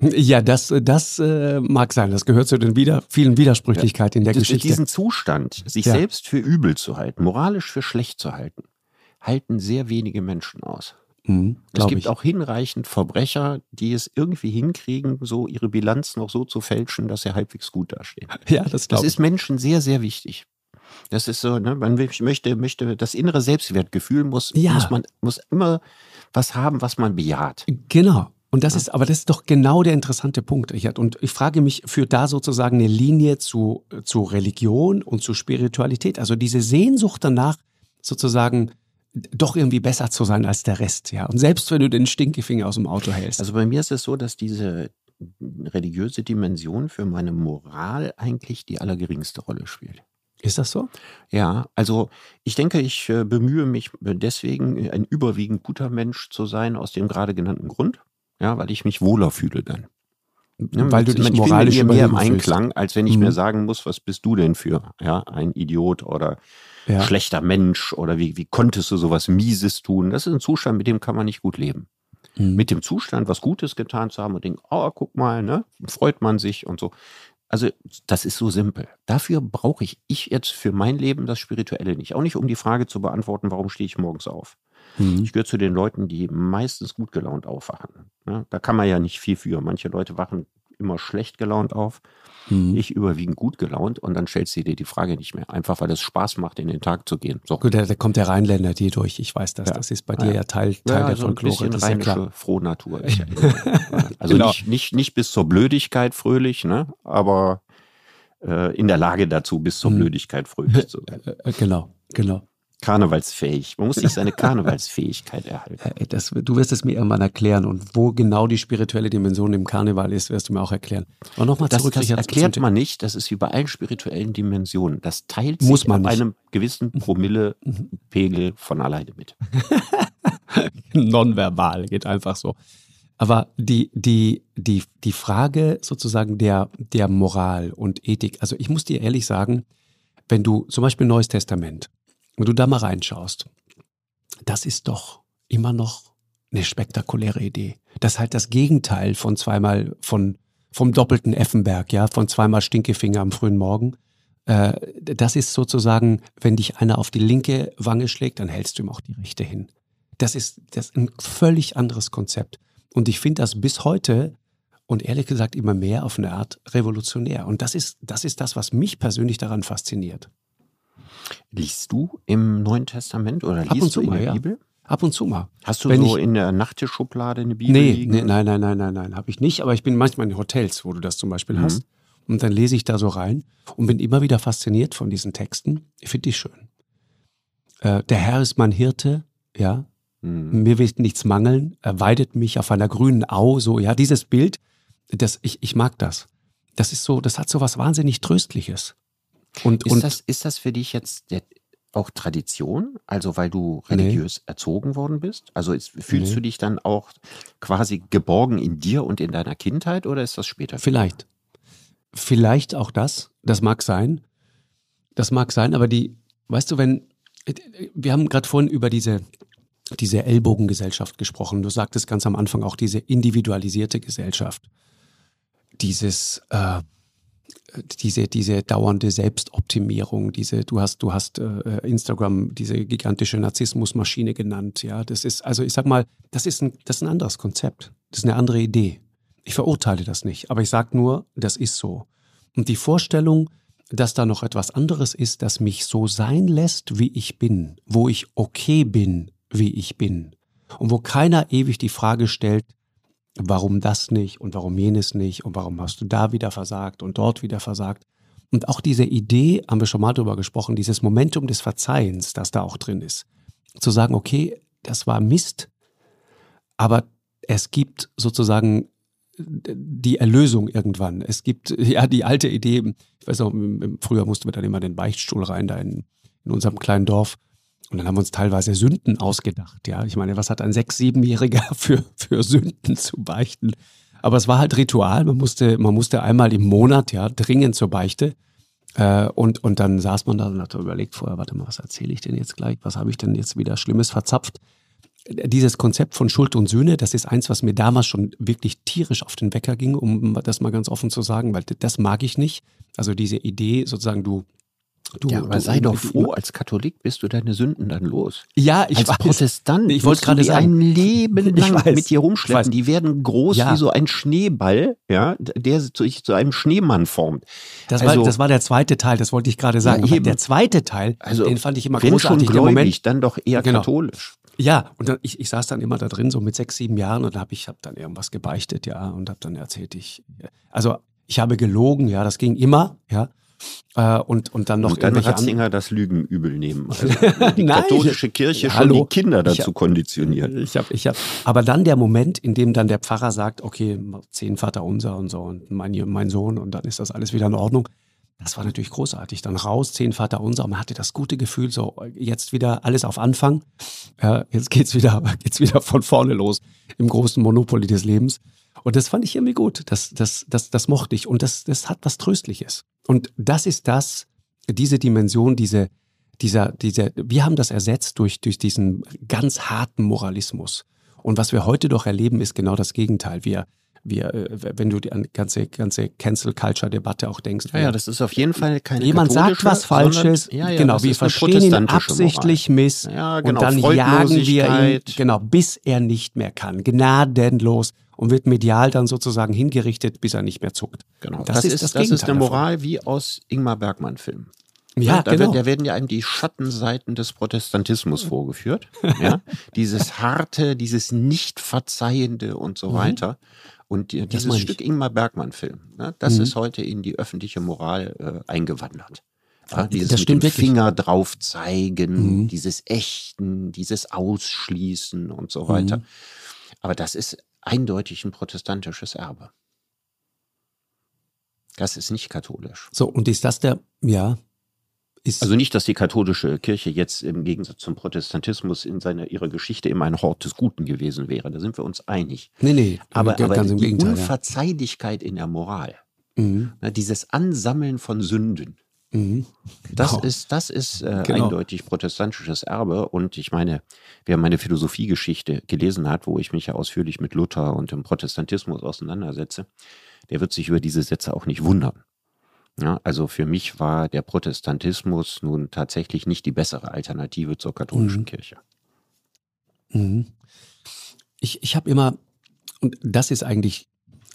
Ja, das, das äh, mag sein. Das gehört zu den wieder, vielen Widersprüchlichkeiten ja. in der Geschichte. Diesen Zustand, sich ja. selbst für übel zu halten, moralisch für schlecht zu halten, halten sehr wenige Menschen aus. Mhm, es gibt ich. auch hinreichend Verbrecher, die es irgendwie hinkriegen, so ihre Bilanz noch so zu fälschen, dass sie halbwegs gut dastehen. Ja, das, das ist Menschen sehr, sehr wichtig. Das ist so, ne, man möchte, möchte, das innere Selbstwertgefühl muss, ja. muss man, muss immer was haben, was man bejaht. Genau. Und das ja. ist, aber das ist doch genau der interessante Punkt, Richard. Und ich frage mich, führt da sozusagen eine Linie zu, zu Religion und zu Spiritualität? Also diese Sehnsucht danach, sozusagen doch irgendwie besser zu sein als der Rest, ja. Und selbst wenn du den Stinkefinger aus dem Auto hältst. Also bei mir ist es so, dass diese religiöse Dimension für meine Moral eigentlich die allergeringste Rolle spielt. Ist das so? Ja, also ich denke, ich äh, bemühe mich deswegen, ein überwiegend guter Mensch zu sein, aus dem gerade genannten Grund ja, weil ich mich wohler fühle dann. Ja, weil du dich ich moralisch bin mit mir mehr im Einklang, als wenn ich mhm. mir sagen muss, was bist du denn für ja, ein Idiot oder ja. schlechter Mensch oder wie, wie konntest du sowas Mieses tun? Das ist ein Zustand, mit dem kann man nicht gut leben. Mhm. Mit dem Zustand, was Gutes getan zu haben und denken, oh, guck mal, ne, freut man sich und so. Also, das ist so simpel. Dafür brauche ich, ich jetzt für mein Leben das Spirituelle nicht. Auch nicht, um die Frage zu beantworten, warum stehe ich morgens auf. Mhm. Ich gehöre zu den Leuten, die meistens gut gelaunt aufwachen. Ja, da kann man ja nicht viel für. Manche Leute wachen immer schlecht gelaunt auf. Mhm. Ich überwiegend gut gelaunt und dann stellst du dir die Frage nicht mehr. Einfach weil es Spaß macht, in den Tag zu gehen. So. Gut, da, da kommt der Rheinländer dir durch. Ich weiß das. Ja. Das ist bei dir ja, Teil, Teil ja, der so Folklore. Ein bisschen rheinische ja Frohnatur. also genau. nicht, nicht, nicht bis zur Blödigkeit fröhlich, ne? aber äh, in der Lage dazu, bis zur mhm. Blödigkeit fröhlich zu sein. Äh, äh, genau, genau karnevalsfähig. Man muss sich seine Karnevalsfähigkeit erhalten. Das, du wirst es mir irgendwann erklären. Und wo genau die spirituelle Dimension im Karneval ist, wirst du mir auch erklären. Aber nochmal zurück. Das, das erklärt man nicht. Das ist wie bei allen spirituellen Dimensionen. Das teilt muss sich man ab einem gewissen Promillepegel von alleine mit. Nonverbal, geht einfach so. Aber die, die, die, die Frage sozusagen der, der Moral und Ethik, also ich muss dir ehrlich sagen, wenn du zum Beispiel Neues Testament, wenn du da mal reinschaust, das ist doch immer noch eine spektakuläre Idee. Das ist halt das Gegenteil von zweimal, von, vom doppelten Effenberg, ja, von zweimal Stinkefinger am frühen Morgen. Äh, das ist sozusagen, wenn dich einer auf die linke Wange schlägt, dann hältst du ihm auch die rechte hin. Das ist, das ist ein völlig anderes Konzept. Und ich finde das bis heute und ehrlich gesagt immer mehr auf eine Art revolutionär. Und das ist, das ist das, was mich persönlich daran fasziniert. Liest du im Neuen Testament oder liest Ab und zu du in mal, der ja. Bibel? Ab und zu mal. Hast du Wenn so ich, in der Nachttischschublade eine Bibel nee, liegen? Nee, nein, nein, nein, nein, nein, habe ich nicht. Aber ich bin manchmal in Hotels, wo du das zum Beispiel mhm. hast. Und dann lese ich da so rein und bin immer wieder fasziniert von diesen Texten. Ich finde die schön. Äh, der Herr ist mein Hirte, ja. Mhm. Mir wird nichts mangeln. Er weidet mich auf einer grünen Au. So, ja, dieses Bild, das, ich, ich mag das. Das ist so, das hat so was wahnsinnig Tröstliches. Und, ist, und das, ist das für dich jetzt der, auch Tradition? Also weil du religiös nee. erzogen worden bist? Also ist, fühlst nee. du dich dann auch quasi geborgen in dir und in deiner Kindheit oder ist das später? Vielleicht. Vielleicht auch das. Das mag sein. Das mag sein, aber die, weißt du, wenn, wir haben gerade vorhin über diese, diese Ellbogengesellschaft gesprochen. Du sagtest ganz am Anfang auch diese individualisierte Gesellschaft. Dieses, äh, diese, diese dauernde Selbstoptimierung, diese, du hast, du hast äh, Instagram, diese gigantische Narzissmusmaschine genannt, ja. Das ist, also ich sag mal, das ist ein, das ist ein anderes Konzept. Das ist eine andere Idee. Ich verurteile das nicht, aber ich sage nur, das ist so. Und die Vorstellung, dass da noch etwas anderes ist, das mich so sein lässt, wie ich bin, wo ich okay bin, wie ich bin. Und wo keiner ewig die Frage stellt, warum das nicht und warum jenes nicht und warum hast du da wieder versagt und dort wieder versagt. Und auch diese Idee, haben wir schon mal drüber gesprochen, dieses Momentum des Verzeihens, das da auch drin ist. Zu sagen, okay, das war Mist, aber es gibt sozusagen die Erlösung irgendwann. Es gibt ja die alte Idee, ich weiß auch, früher mussten wir dann immer den Beichtstuhl rein, da in, in unserem kleinen Dorf. Und dann haben wir uns teilweise Sünden ausgedacht. Ja, ich meine, was hat ein sechs-, siebenjähriger für, für Sünden zu beichten? Aber es war halt Ritual. Man musste, man musste einmal im Monat, ja, dringend zur Beichte. Äh, und, und dann saß man da und hat überlegt vorher, warte mal, was erzähle ich denn jetzt gleich? Was habe ich denn jetzt wieder Schlimmes verzapft? Dieses Konzept von Schuld und Sühne, das ist eins, was mir damals schon wirklich tierisch auf den Wecker ging, um das mal ganz offen zu sagen, weil das mag ich nicht. Also diese Idee, sozusagen, du Du, ja, aber du, sei doch froh, als Katholik bist du deine Sünden dann los. Ja, ich als weiß. Protestant, ich wollte gerade sagen, ein Leben lang mit dir rumschleppen. Die werden groß ja. wie so ein Schneeball, ja, der sich zu einem Schneemann formt. Das, also, war, das war der zweite Teil, das wollte ich gerade sagen. Ja, der zweite Teil, also, den fand ich immer wenn großartig. Schon gläubig, Moment, dann doch eher genau. katholisch. Ja, und dann, ich, ich saß dann immer da drin, so mit sechs, sieben Jahren, und habe ich hab dann irgendwas gebeichtet, ja, und habe dann erzählt, ich, also ich habe gelogen, ja, das ging immer, ja. Äh, und, und dann noch und dann Ratzinger das Lügen übel nehmen. Also die Nein, katholische Kirche schon hallo, die Kinder dazu hab, konditionieren. Ich habe, ich hab, aber dann der Moment, in dem dann der Pfarrer sagt, okay, zehn Vater unser und so und mein, mein Sohn und dann ist das alles wieder in Ordnung. Das war natürlich großartig. Dann raus, zehn Vater unser und man hatte das gute Gefühl, so jetzt wieder alles auf Anfang. Ja, jetzt geht's wieder, geht's wieder von vorne los im großen Monopoly des Lebens. Und das fand ich irgendwie gut. Das, das, das, das mochte ich. Und das, das hat was Tröstliches. Und das ist das, diese Dimension, diese, dieser, dieser, wir haben das ersetzt durch, durch diesen ganz harten Moralismus. Und was wir heute doch erleben, ist genau das Gegenteil. Wir, wir, äh, wenn du die ganze, ganze Cancel Culture Debatte auch denkst. Ja, ja, das ist auf jeden Fall keine Jemand sagt was Falsches, sondern, ja, ja, genau, wir verstehen ihn absichtlich Moral. miss ja, genau, und dann jagen wir ihn, genau, bis er nicht mehr kann, gnadenlos und wird medial dann sozusagen hingerichtet, bis er nicht mehr zuckt. Genau. Das, das ist, das, das ist eine Moral davon. wie aus Ingmar Bergmann-Filmen. Ja, da, genau. Da werden ja einem die Schattenseiten des Protestantismus vorgeführt. Ja? dieses harte, dieses nicht verzeihende und so mhm. weiter. Und die, dieses Stück Ingmar Bergmann-Film, ne, das mhm. ist heute in die öffentliche Moral äh, eingewandert. Ja, dieses das mit dem Finger drauf zeigen, mhm. dieses Ächten, dieses Ausschließen und so weiter. Mhm. Aber das ist eindeutig ein protestantisches Erbe. Das ist nicht katholisch. So, und ist das der, ja, ist also nicht, dass die katholische Kirche jetzt im Gegensatz zum Protestantismus in seiner ihrer Geschichte immer ein Hort des Guten gewesen wäre. Da sind wir uns einig. Nee, nee. Aber, aber die Gegenteil, Unverzeihlichkeit ja. in der Moral, mhm. na, dieses Ansammeln von Sünden, Mhm. Das genau. ist, das ist äh, genau. eindeutig protestantisches Erbe. Und ich meine, wer meine Philosophiegeschichte gelesen hat, wo ich mich ja ausführlich mit Luther und dem Protestantismus auseinandersetze, der wird sich über diese Sätze auch nicht wundern. Ja, also für mich war der Protestantismus nun tatsächlich nicht die bessere Alternative zur katholischen mhm. Kirche. Mhm. Ich, ich habe immer, und das ist eigentlich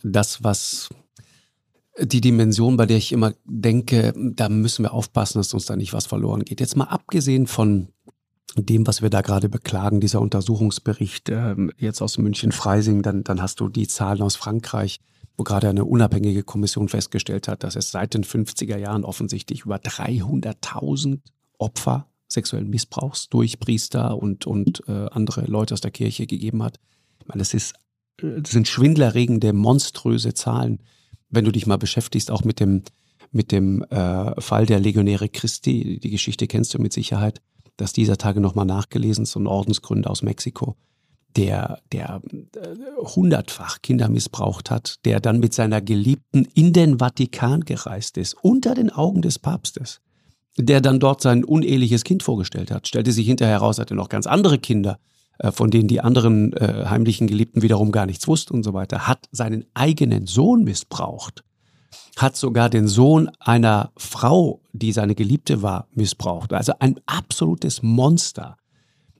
das, was die Dimension, bei der ich immer denke, da müssen wir aufpassen, dass uns da nicht was verloren geht. Jetzt mal abgesehen von dem, was wir da gerade beklagen, dieser Untersuchungsbericht äh, jetzt aus München-Freising, dann, dann hast du die Zahlen aus Frankreich, wo gerade eine unabhängige Kommission festgestellt hat, dass es seit den 50er Jahren offensichtlich über 300.000 Opfer sexuellen Missbrauchs durch Priester und, und äh, andere Leute aus der Kirche gegeben hat. Ich meine, das, ist, das sind schwindlerregende, monströse Zahlen, wenn du dich mal beschäftigst, auch mit dem, mit dem äh, Fall der Legionäre Christi. Die Geschichte kennst du mit Sicherheit, dass dieser Tage nochmal nachgelesen, so ein Ordensgründer aus Mexiko, der, der äh, hundertfach Kinder missbraucht hat, der dann mit seiner Geliebten in den Vatikan gereist ist, unter den Augen des Papstes, der dann dort sein uneheliches Kind vorgestellt hat, stellte sich hinterher heraus, hatte noch ganz andere Kinder, von denen die anderen äh, heimlichen Geliebten wiederum gar nichts wussten und so weiter, hat seinen eigenen Sohn missbraucht, hat sogar den Sohn einer Frau, die seine Geliebte war, missbraucht. Also ein absolutes Monster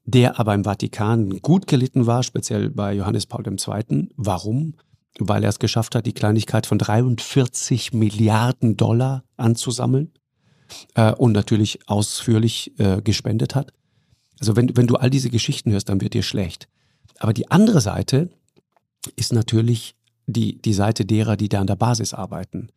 der aber im Vatikan gut gelitten war, speziell bei Johannes Paul II. Warum? Weil er es geschafft hat, die Kleinigkeit von 43 Milliarden Dollar anzusammeln äh, und natürlich ausführlich äh, gespendet hat. Also wenn, wenn du all diese Geschichten hörst, dann wird dir schlecht. Aber die andere Seite ist natürlich die, die Seite derer, die da an der Basis arbeiten.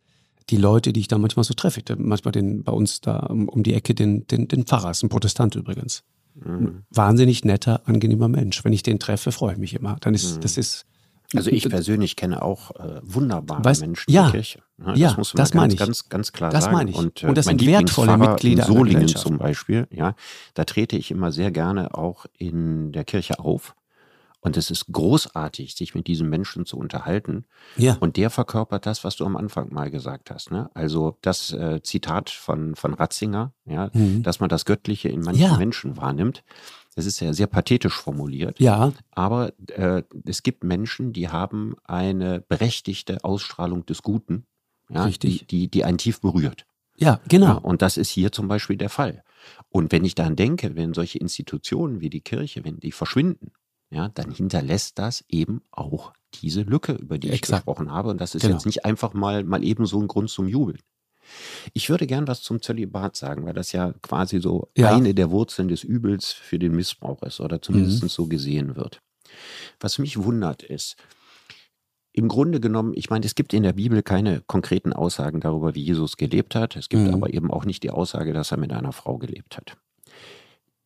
Die Leute, die ich da manchmal so treffe. Manchmal den, bei uns da um, um die Ecke den, den, den Pfarrer, ist ein Protestant übrigens. Mhm. Wahnsinnig netter, angenehmer Mensch. Wenn ich den treffe, freue ich mich immer. Dann ist, mhm. das ist. Also ich persönlich kenne auch äh, wunderbare weißt, Menschen ja, in der Kirche. Ja, das, ja, muss man das ganz, ich. Ganz, ganz klar das sagen. ich. Und, äh, Und das sind wertvolle Mitglieder in Solingen zum Beispiel. Ja, da trete ich immer sehr gerne auch in der Kirche auf. Und es ist großartig, sich mit diesen Menschen zu unterhalten. Ja. Und der verkörpert das, was du am Anfang mal gesagt hast. Ne? Also das äh, Zitat von, von Ratzinger, ja, mhm. dass man das Göttliche in manchen Ja. Menschen wahrnimmt. Das ist ja sehr pathetisch formuliert. Ja, Aber äh, es gibt Menschen, die haben eine berechtigte Ausstrahlung des Guten, ja, Richtig. Die, die, die einen tief berührt. ja, genau. Ja, und das ist hier zum Beispiel der Fall. Und wenn ich daran denke, wenn solche Institutionen wie die Kirche, wenn die verschwinden, ja, dann hinterlässt das eben auch diese Lücke, über die ich Exakt. gesprochen habe. Und das ist Genau. jetzt nicht einfach mal, mal eben so ein Grund zum Jubeln. Ich würde gern was zum Zölibat sagen, weil das ja quasi so Ja. eine der Wurzeln des Übels für den Missbrauch ist oder zumindest Mhm. so gesehen wird. Was mich wundert ist, im Grunde genommen, ich meine, es gibt in der Bibel keine konkreten Aussagen darüber, wie Jesus gelebt hat. Es gibt Mhm. aber eben auch nicht die Aussage, dass er mit einer Frau gelebt hat.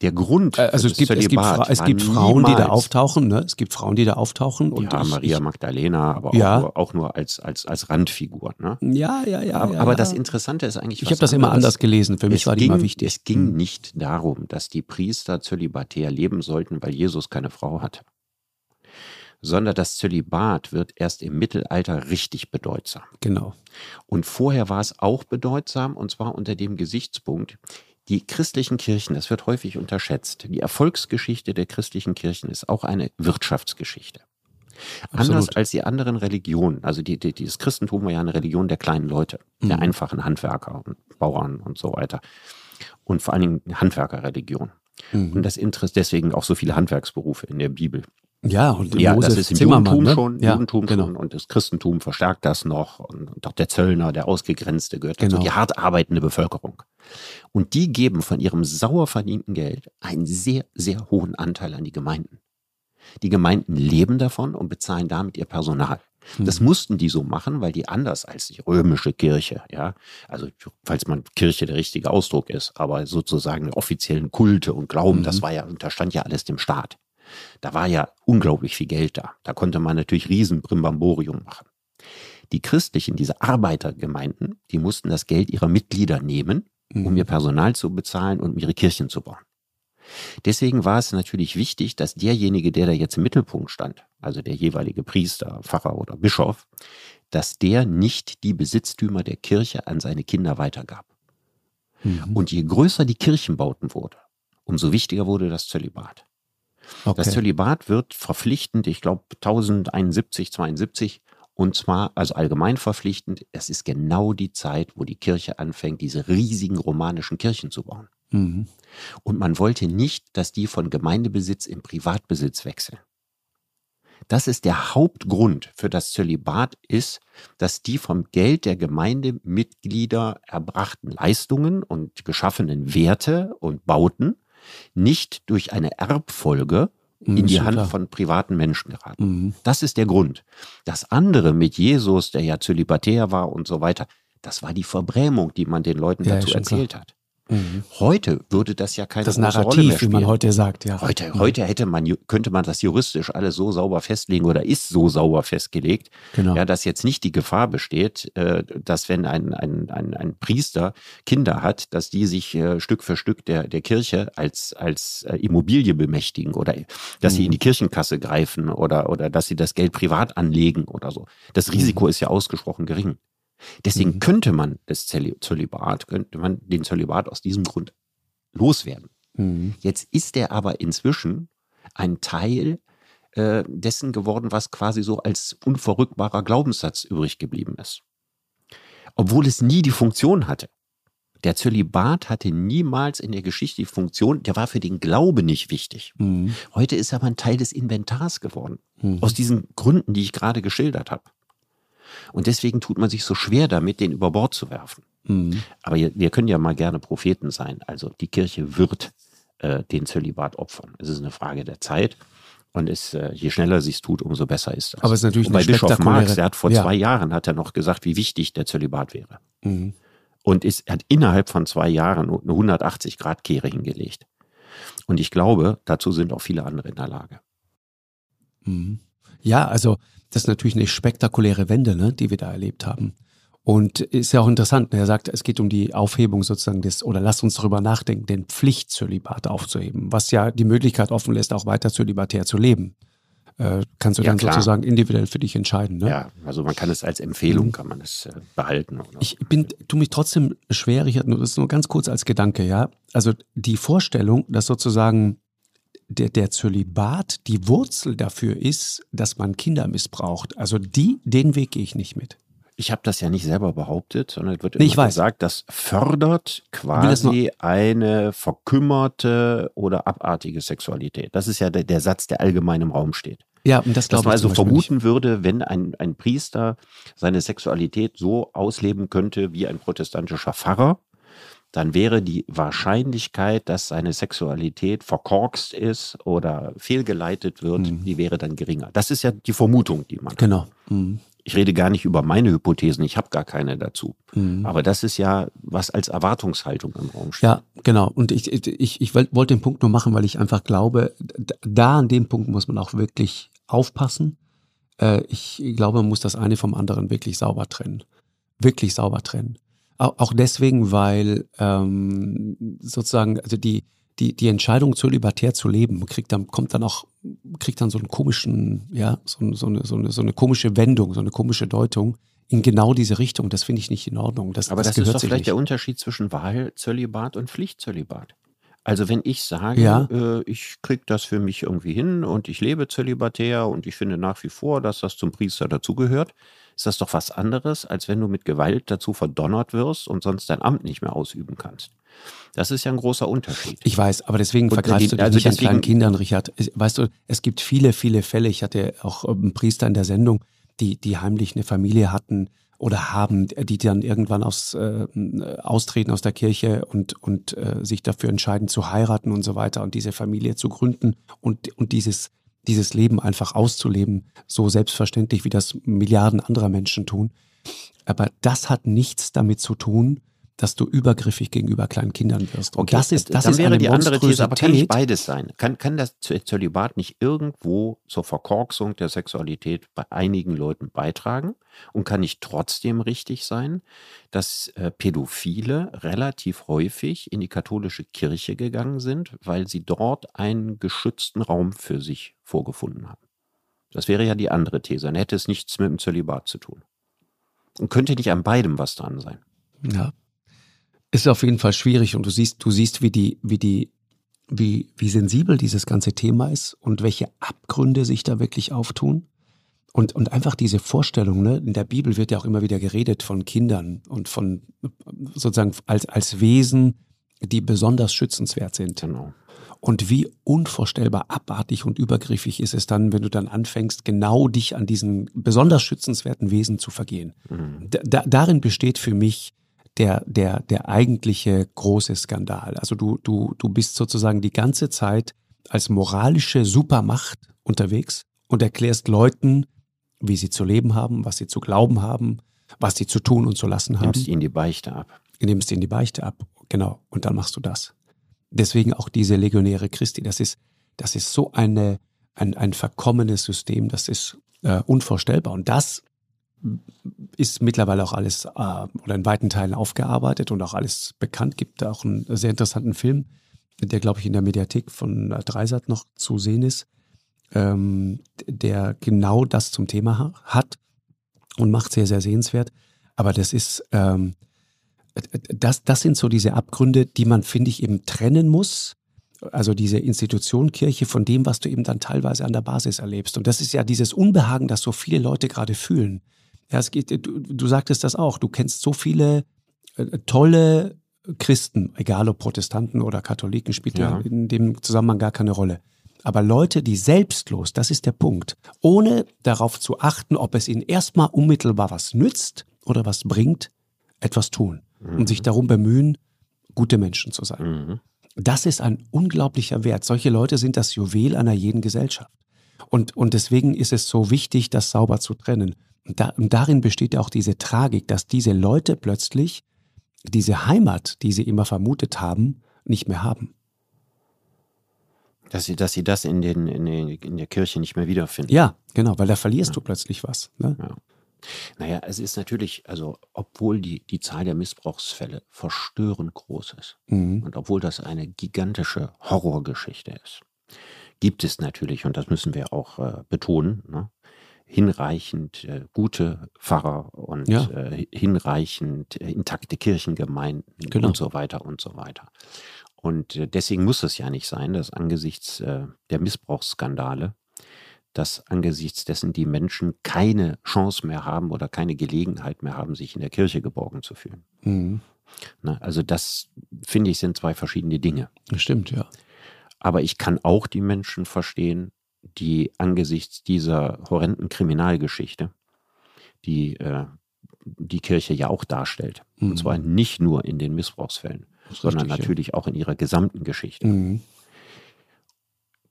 Der Grund Äh, Also es gibt, es gibt, es gibt Frauen, die da auftauchen. Ne? Es gibt Frauen, die da auftauchen. Und ja, ich, Maria ich, Magdalena, aber auch, Ja. nur, auch nur als, als, als Randfigur. Ne? ja, ja, ja. aber ja, aber das Interessante ist eigentlich, Ich habe das immer anders gelesen. Für mich es war die ging, immer wichtig. Es ging Hm. nicht darum, dass die Priester zölibatär leben sollten, weil Jesus keine Frau hatte. Sondern das Zölibat wird erst im Mittelalter richtig bedeutsam. Genau. Und vorher war es auch bedeutsam, und zwar unter dem Gesichtspunkt, die christlichen Kirchen, das wird häufig unterschätzt, die Erfolgsgeschichte der christlichen Kirchen ist auch eine Wirtschaftsgeschichte. Anders Absolut. als die anderen Religionen, also die, die, dieses Christentum war ja eine Religion der kleinen Leute, der Mhm. einfachen Handwerker und Bauern und so weiter. Und vor allen Dingen Handwerkerreligion. Und Mhm. das Interess deswegen auch so viele Handwerksberufe in der Bibel. Ja, und Ja, das ist im Zimmermann, Judentum ne? schon, ja, Judentum genau. schon und das Christentum verstärkt das noch und, und auch der Zöllner, der Ausgegrenzte gehört dazu, Genau. die hart arbeitende Bevölkerung. Und die geben von ihrem sauer verdienten Geld einen sehr, sehr hohen Anteil an die Gemeinden. Die Gemeinden leben davon und bezahlen damit ihr Personal. Das Mhm. mussten die so machen, weil die anders als die römische Kirche, ja, also falls man Kirche der richtige Ausdruck ist, aber sozusagen offiziellen Kulte und Glauben, das Mhm. war ja, unterstand ja alles dem Staat. Da war ja unglaublich viel Geld da. Da konnte man natürlich riesen Brimbamborium machen. Die christlichen, diese Arbeitergemeinden, die mussten das Geld ihrer Mitglieder nehmen, um Mhm. ihr Personal zu bezahlen und um ihre Kirchen zu bauen. Deswegen war es natürlich wichtig, dass derjenige, der da jetzt im Mittelpunkt stand, also der jeweilige Priester, Pfarrer oder Bischof, dass der nicht die Besitztümer der Kirche an seine Kinder weitergab. Mhm. Und je größer die Kirchenbauten wurde, umso wichtiger wurde das Zölibat. okay. Das Zölibat wird verpflichtend, ich glaube 1071, 72, und zwar also allgemein verpflichtend. Es ist genau die Zeit, wo die Kirche anfängt, diese riesigen romanischen Kirchen zu bauen. Mhm. Und man wollte nicht, dass die von Gemeindebesitz in Privatbesitz wechseln. Das ist der Hauptgrund für das Zölibat ist, dass die vom Geld der Gemeindemitglieder erbrachten Leistungen und geschaffenen Werte und Bauten nicht durch eine Erbfolge in die Hand klar. von privaten Menschen geraten. Mhm. Das ist der Grund. Das andere mit Jesus, der ja zölibatär war und so weiter, das war die Verbrämung, die man den Leuten Ja, dazu schon klar. erzählt hat. Mhm. Heute würde das ja keine das große Narrativ, Rolle mehr spielen. wie man heute sagt, ja. Heute, heute hätte man, könnte man das juristisch alles so sauber festlegen oder ist so sauber festgelegt, Genau. ja, dass jetzt nicht die Gefahr besteht, äh, dass wenn ein, ein, ein, ein Priester Kinder hat, dass die sich äh, Stück für Stück der, der Kirche als, als äh, Immobilie bemächtigen oder dass sie in die Kirchenkasse greifen oder, oder dass sie das Geld privat anlegen oder so. Das Risiko ist ja ausgesprochen gering. Deswegen Mhm. könnte man das Zöli- Zölibat, könnte man den Zölibat aus diesem Grund loswerden. Mhm. Jetzt ist er aber inzwischen ein Teil äh, dessen geworden, was quasi so als unverrückbarer Glaubenssatz übrig geblieben ist. Obwohl es nie die Funktion hatte. Der Zölibat hatte niemals in der Geschichte die Funktion, der war für den Glaube nicht wichtig. Mhm. Heute ist er aber ein Teil des Inventars geworden. Mhm. Aus diesen Gründen, die ich gerade geschildert habe. Und deswegen tut man sich so schwer damit, den über Bord zu werfen. Mhm. Aber wir können ja mal gerne Propheten sein. Also die Kirche wird äh, den Zölibat opfern. Es ist eine Frage der Zeit. Und es, äh, je schneller sie es tut, umso besser ist das. Aber es ist natürlich Und bei Bischof Marx, der hat vor Ja. zwei Jahren hat er noch gesagt, wie wichtig der Zölibat wäre. Mhm. Und ist, er hat innerhalb von zwei Jahren eine 180-Grad-Kehre hingelegt. Und ich glaube, dazu sind auch viele andere in der Lage. Mhm. Ja, also das ist natürlich eine spektakuläre Wende, ne, die wir da erlebt haben. Und ist ja auch interessant, ne, er sagt, es geht um die Aufhebung sozusagen des, oder lasst uns darüber nachdenken, den Pflichtzölibat aufzuheben, was ja die Möglichkeit offen lässt, auch weiter zölibatär zu leben. Äh, kannst du Ja, dann klar. sozusagen individuell für dich entscheiden. Ne? Ja, also man kann es als Empfehlung, kann man es äh, behalten. Oder? Ich bin, tu mich trotzdem schwer, Richard, nur das nur ganz kurz als Gedanke, ja. Also die Vorstellung, dass sozusagen der, der Zölibat die Wurzel dafür ist, dass man Kinder missbraucht. Also die, den Weg gehe ich nicht mit. Ich habe das ja nicht selber behauptet, sondern es wird Nee, immer gesagt, das fördert das quasi eine verkümmerte oder abartige Sexualität. Das ist ja der, der Satz, der allgemein im Raum steht. Ja, und das glaube man ich also zum Beispiel nicht. vermuten würde, wenn ein, ein Priester seine Sexualität so ausleben könnte wie ein protestantischer Pfarrer, dann wäre die Wahrscheinlichkeit, dass seine Sexualität verkorkst ist oder fehlgeleitet wird, die wäre dann geringer. Das ist ja die Vermutung, die man hat. Genau. Mhm. Ich rede gar nicht über meine Hypothesen, ich habe gar keine dazu. Mhm. Aber das ist ja, was als Erwartungshaltung im Raum steht. Ja, genau. Und ich, ich, ich wollte den Punkt nur machen, weil ich einfach glaube, da an dem Punkt muss man auch wirklich aufpassen. Äh, ich glaube, man muss das eine vom anderen wirklich sauber trennen. Wirklich sauber trennen. Auch, auch deswegen, weil ähm, sozusagen, also die, die, die Entscheidung, zölibatär zu leben, kriegt dann, kommt dann auch, kriegt dann so einen komischen, ja, so, so, eine, so, eine, so eine komische Wendung, so eine komische Deutung in genau diese Richtung. Das finde ich nicht in Ordnung. Das, Aber das, ist gehört doch vielleicht nicht. der Unterschied zwischen Wahlzölibat und Pflichtzölibat. Also wenn ich sage, Ja. äh, ich kriege das für mich irgendwie hin und ich lebe zölibatär und ich finde nach wie vor, dass das zum Priester dazugehört, ist das doch was anderes, als wenn du mit Gewalt dazu verdonnert wirst und sonst dein Amt nicht mehr ausüben kannst. Das ist ja ein großer Unterschied. Ich weiß, aber deswegen Und vergreifst die- du dich also nicht an deswegen- kleinen Kindern, Richard. Es- Weißt du, es gibt viele, viele Fälle. Ich hatte auch einen Priester in der Sendung, die, die heimlich eine Familie hatten oder haben, die dann irgendwann aus, äh, austreten aus der Kirche und, und äh, sich dafür entscheiden zu heiraten und so weiter und diese Familie zu gründen und, und dieses, dieses Leben einfach auszuleben, so selbstverständlich, wie das Milliarden anderer Menschen tun. Aber das hat nichts damit zu tun, dass du übergriffig gegenüber kleinen Kindern wirst. Und das ist, das dann ist wäre die andere These, aber kann nicht beides sein? Kann, kann das Zö- Zölibat nicht irgendwo zur Verkorksung der Sexualität bei einigen Leuten beitragen? Und kann nicht trotzdem richtig sein, dass äh, Pädophile relativ häufig in die katholische Kirche gegangen sind, weil sie dort einen geschützten Raum für sich vorgefunden haben? Das wäre ja die andere These. Dann hätte es nichts mit dem Zölibat zu tun. Und könnte nicht an beidem was dran sein. Ja. Ist auf jeden Fall schwierig und du siehst, du siehst, wie die, wie die, wie, wie sensibel dieses ganze Thema ist und welche Abgründe sich da wirklich auftun. Und, und einfach diese Vorstellung, ne, in der Bibel wird ja auch immer wieder geredet von Kindern und von sozusagen als, als Wesen, die besonders schützenswert sind. Genau. Und wie unvorstellbar abartig und übergriffig ist es dann, wenn du dann anfängst, genau dich an diesen besonders schützenswerten Wesen zu vergehen. Mhm. Da, da, darin besteht für mich der, der, der eigentliche große Skandal. Also du, du, du bist sozusagen die ganze Zeit als moralische Supermacht unterwegs und erklärst Leuten, wie sie zu leben haben, was sie zu glauben haben, was sie zu tun und zu lassen haben Nimmst ihnen die Beichte ab. nimmst ihnen die Beichte ab. genau. Und dann machst du das. Deswegen auch diese Legionäre Christi. Das ist, das ist so eine, ein, ein verkommenes System. Das ist äh, unvorstellbar. Und das ist mittlerweile auch alles äh, oder in weiten Teilen aufgearbeitet und auch alles bekannt. Gibt auch einen sehr interessanten Film, der, glaube ich, in der Mediathek von Dreisat noch zu sehen ist, ähm, der genau das zum Thema hat und macht sehr, sehr sehenswert. Aber das ist, ähm, das, das sind so diese Abgründe, die man, finde ich, eben trennen muss. Also diese Institution Kirche von dem, was du eben dann teilweise an der Basis erlebst. Und das ist ja dieses Unbehagen, das so viele Leute gerade fühlen. Ja, es geht, du, du sagtest das auch. Du kennst so viele äh, tolle Christen, egal ob Protestanten oder Katholiken, spielt ja. in dem Zusammenhang gar keine Rolle. Aber Leute, die selbstlos, das ist der Punkt, ohne darauf zu achten, ob es ihnen erstmal unmittelbar was nützt oder was bringt, etwas tun mhm. und sich darum bemühen, gute Menschen zu sein. Mhm. Das ist ein unglaublicher Wert. Solche Leute sind das Juwel einer jeden Gesellschaft. Und, und deswegen ist es so wichtig, das sauber zu trennen. Und, da, und darin besteht auch diese Tragik, dass diese Leute plötzlich diese Heimat, die sie immer vermutet haben, nicht mehr haben. Dass sie, dass sie das in, den, in, den, in der Kirche nicht mehr wiederfinden. Ja, genau, weil da verlierst ja. du plötzlich was. Ne? Ja. Naja, es ist natürlich, also obwohl die, die Zahl der Missbrauchsfälle verstörend groß ist mhm. und obwohl das eine gigantische Horrorgeschichte ist, gibt es natürlich, und das müssen wir auch äh, betonen, ne, hinreichend äh, gute Pfarrer und ja. äh, hinreichend äh, intakte Kirchengemeinden genau. und so weiter und so weiter. Und äh, deswegen muss es ja nicht sein, dass angesichts äh, der Missbrauchsskandale, dass angesichts dessen die Menschen keine Chance mehr haben oder keine Gelegenheit mehr haben, sich in der Kirche geborgen zu fühlen. Mhm. Na, also das, finde ich, sind zwei verschiedene Dinge. Stimmt, ja. Aber ich kann auch die Menschen verstehen, die angesichts dieser horrenden Kriminalgeschichte, die äh, die Kirche ja auch darstellt, mhm. und zwar nicht nur in den Missbrauchsfällen, sondern richtig, natürlich ja. auch in ihrer gesamten Geschichte, mhm.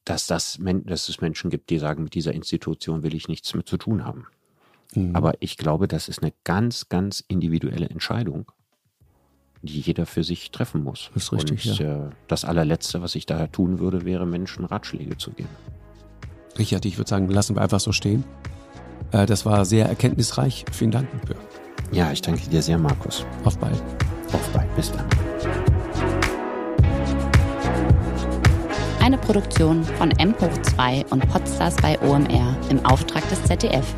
dass, das, dass es Menschen gibt, die sagen, mit dieser Institution will ich nichts mehr zu tun haben. Mhm. Aber ich glaube, das ist eine ganz, ganz individuelle Entscheidung, die jeder für sich treffen muss. Das ist richtig, Und ja. äh, das allerletzte, was ich da tun würde, wäre Menschen Ratschläge zu geben. Richard, ich würde sagen, lassen wir einfach so stehen. Äh, das war sehr erkenntnisreich. Vielen Dank dafür. Ja, ich danke dir sehr, Markus. Auf bald. Auf bald. Bis dann. Eine Produktion von M hoch 2 und Podstars bei OMR im Auftrag des ZDF.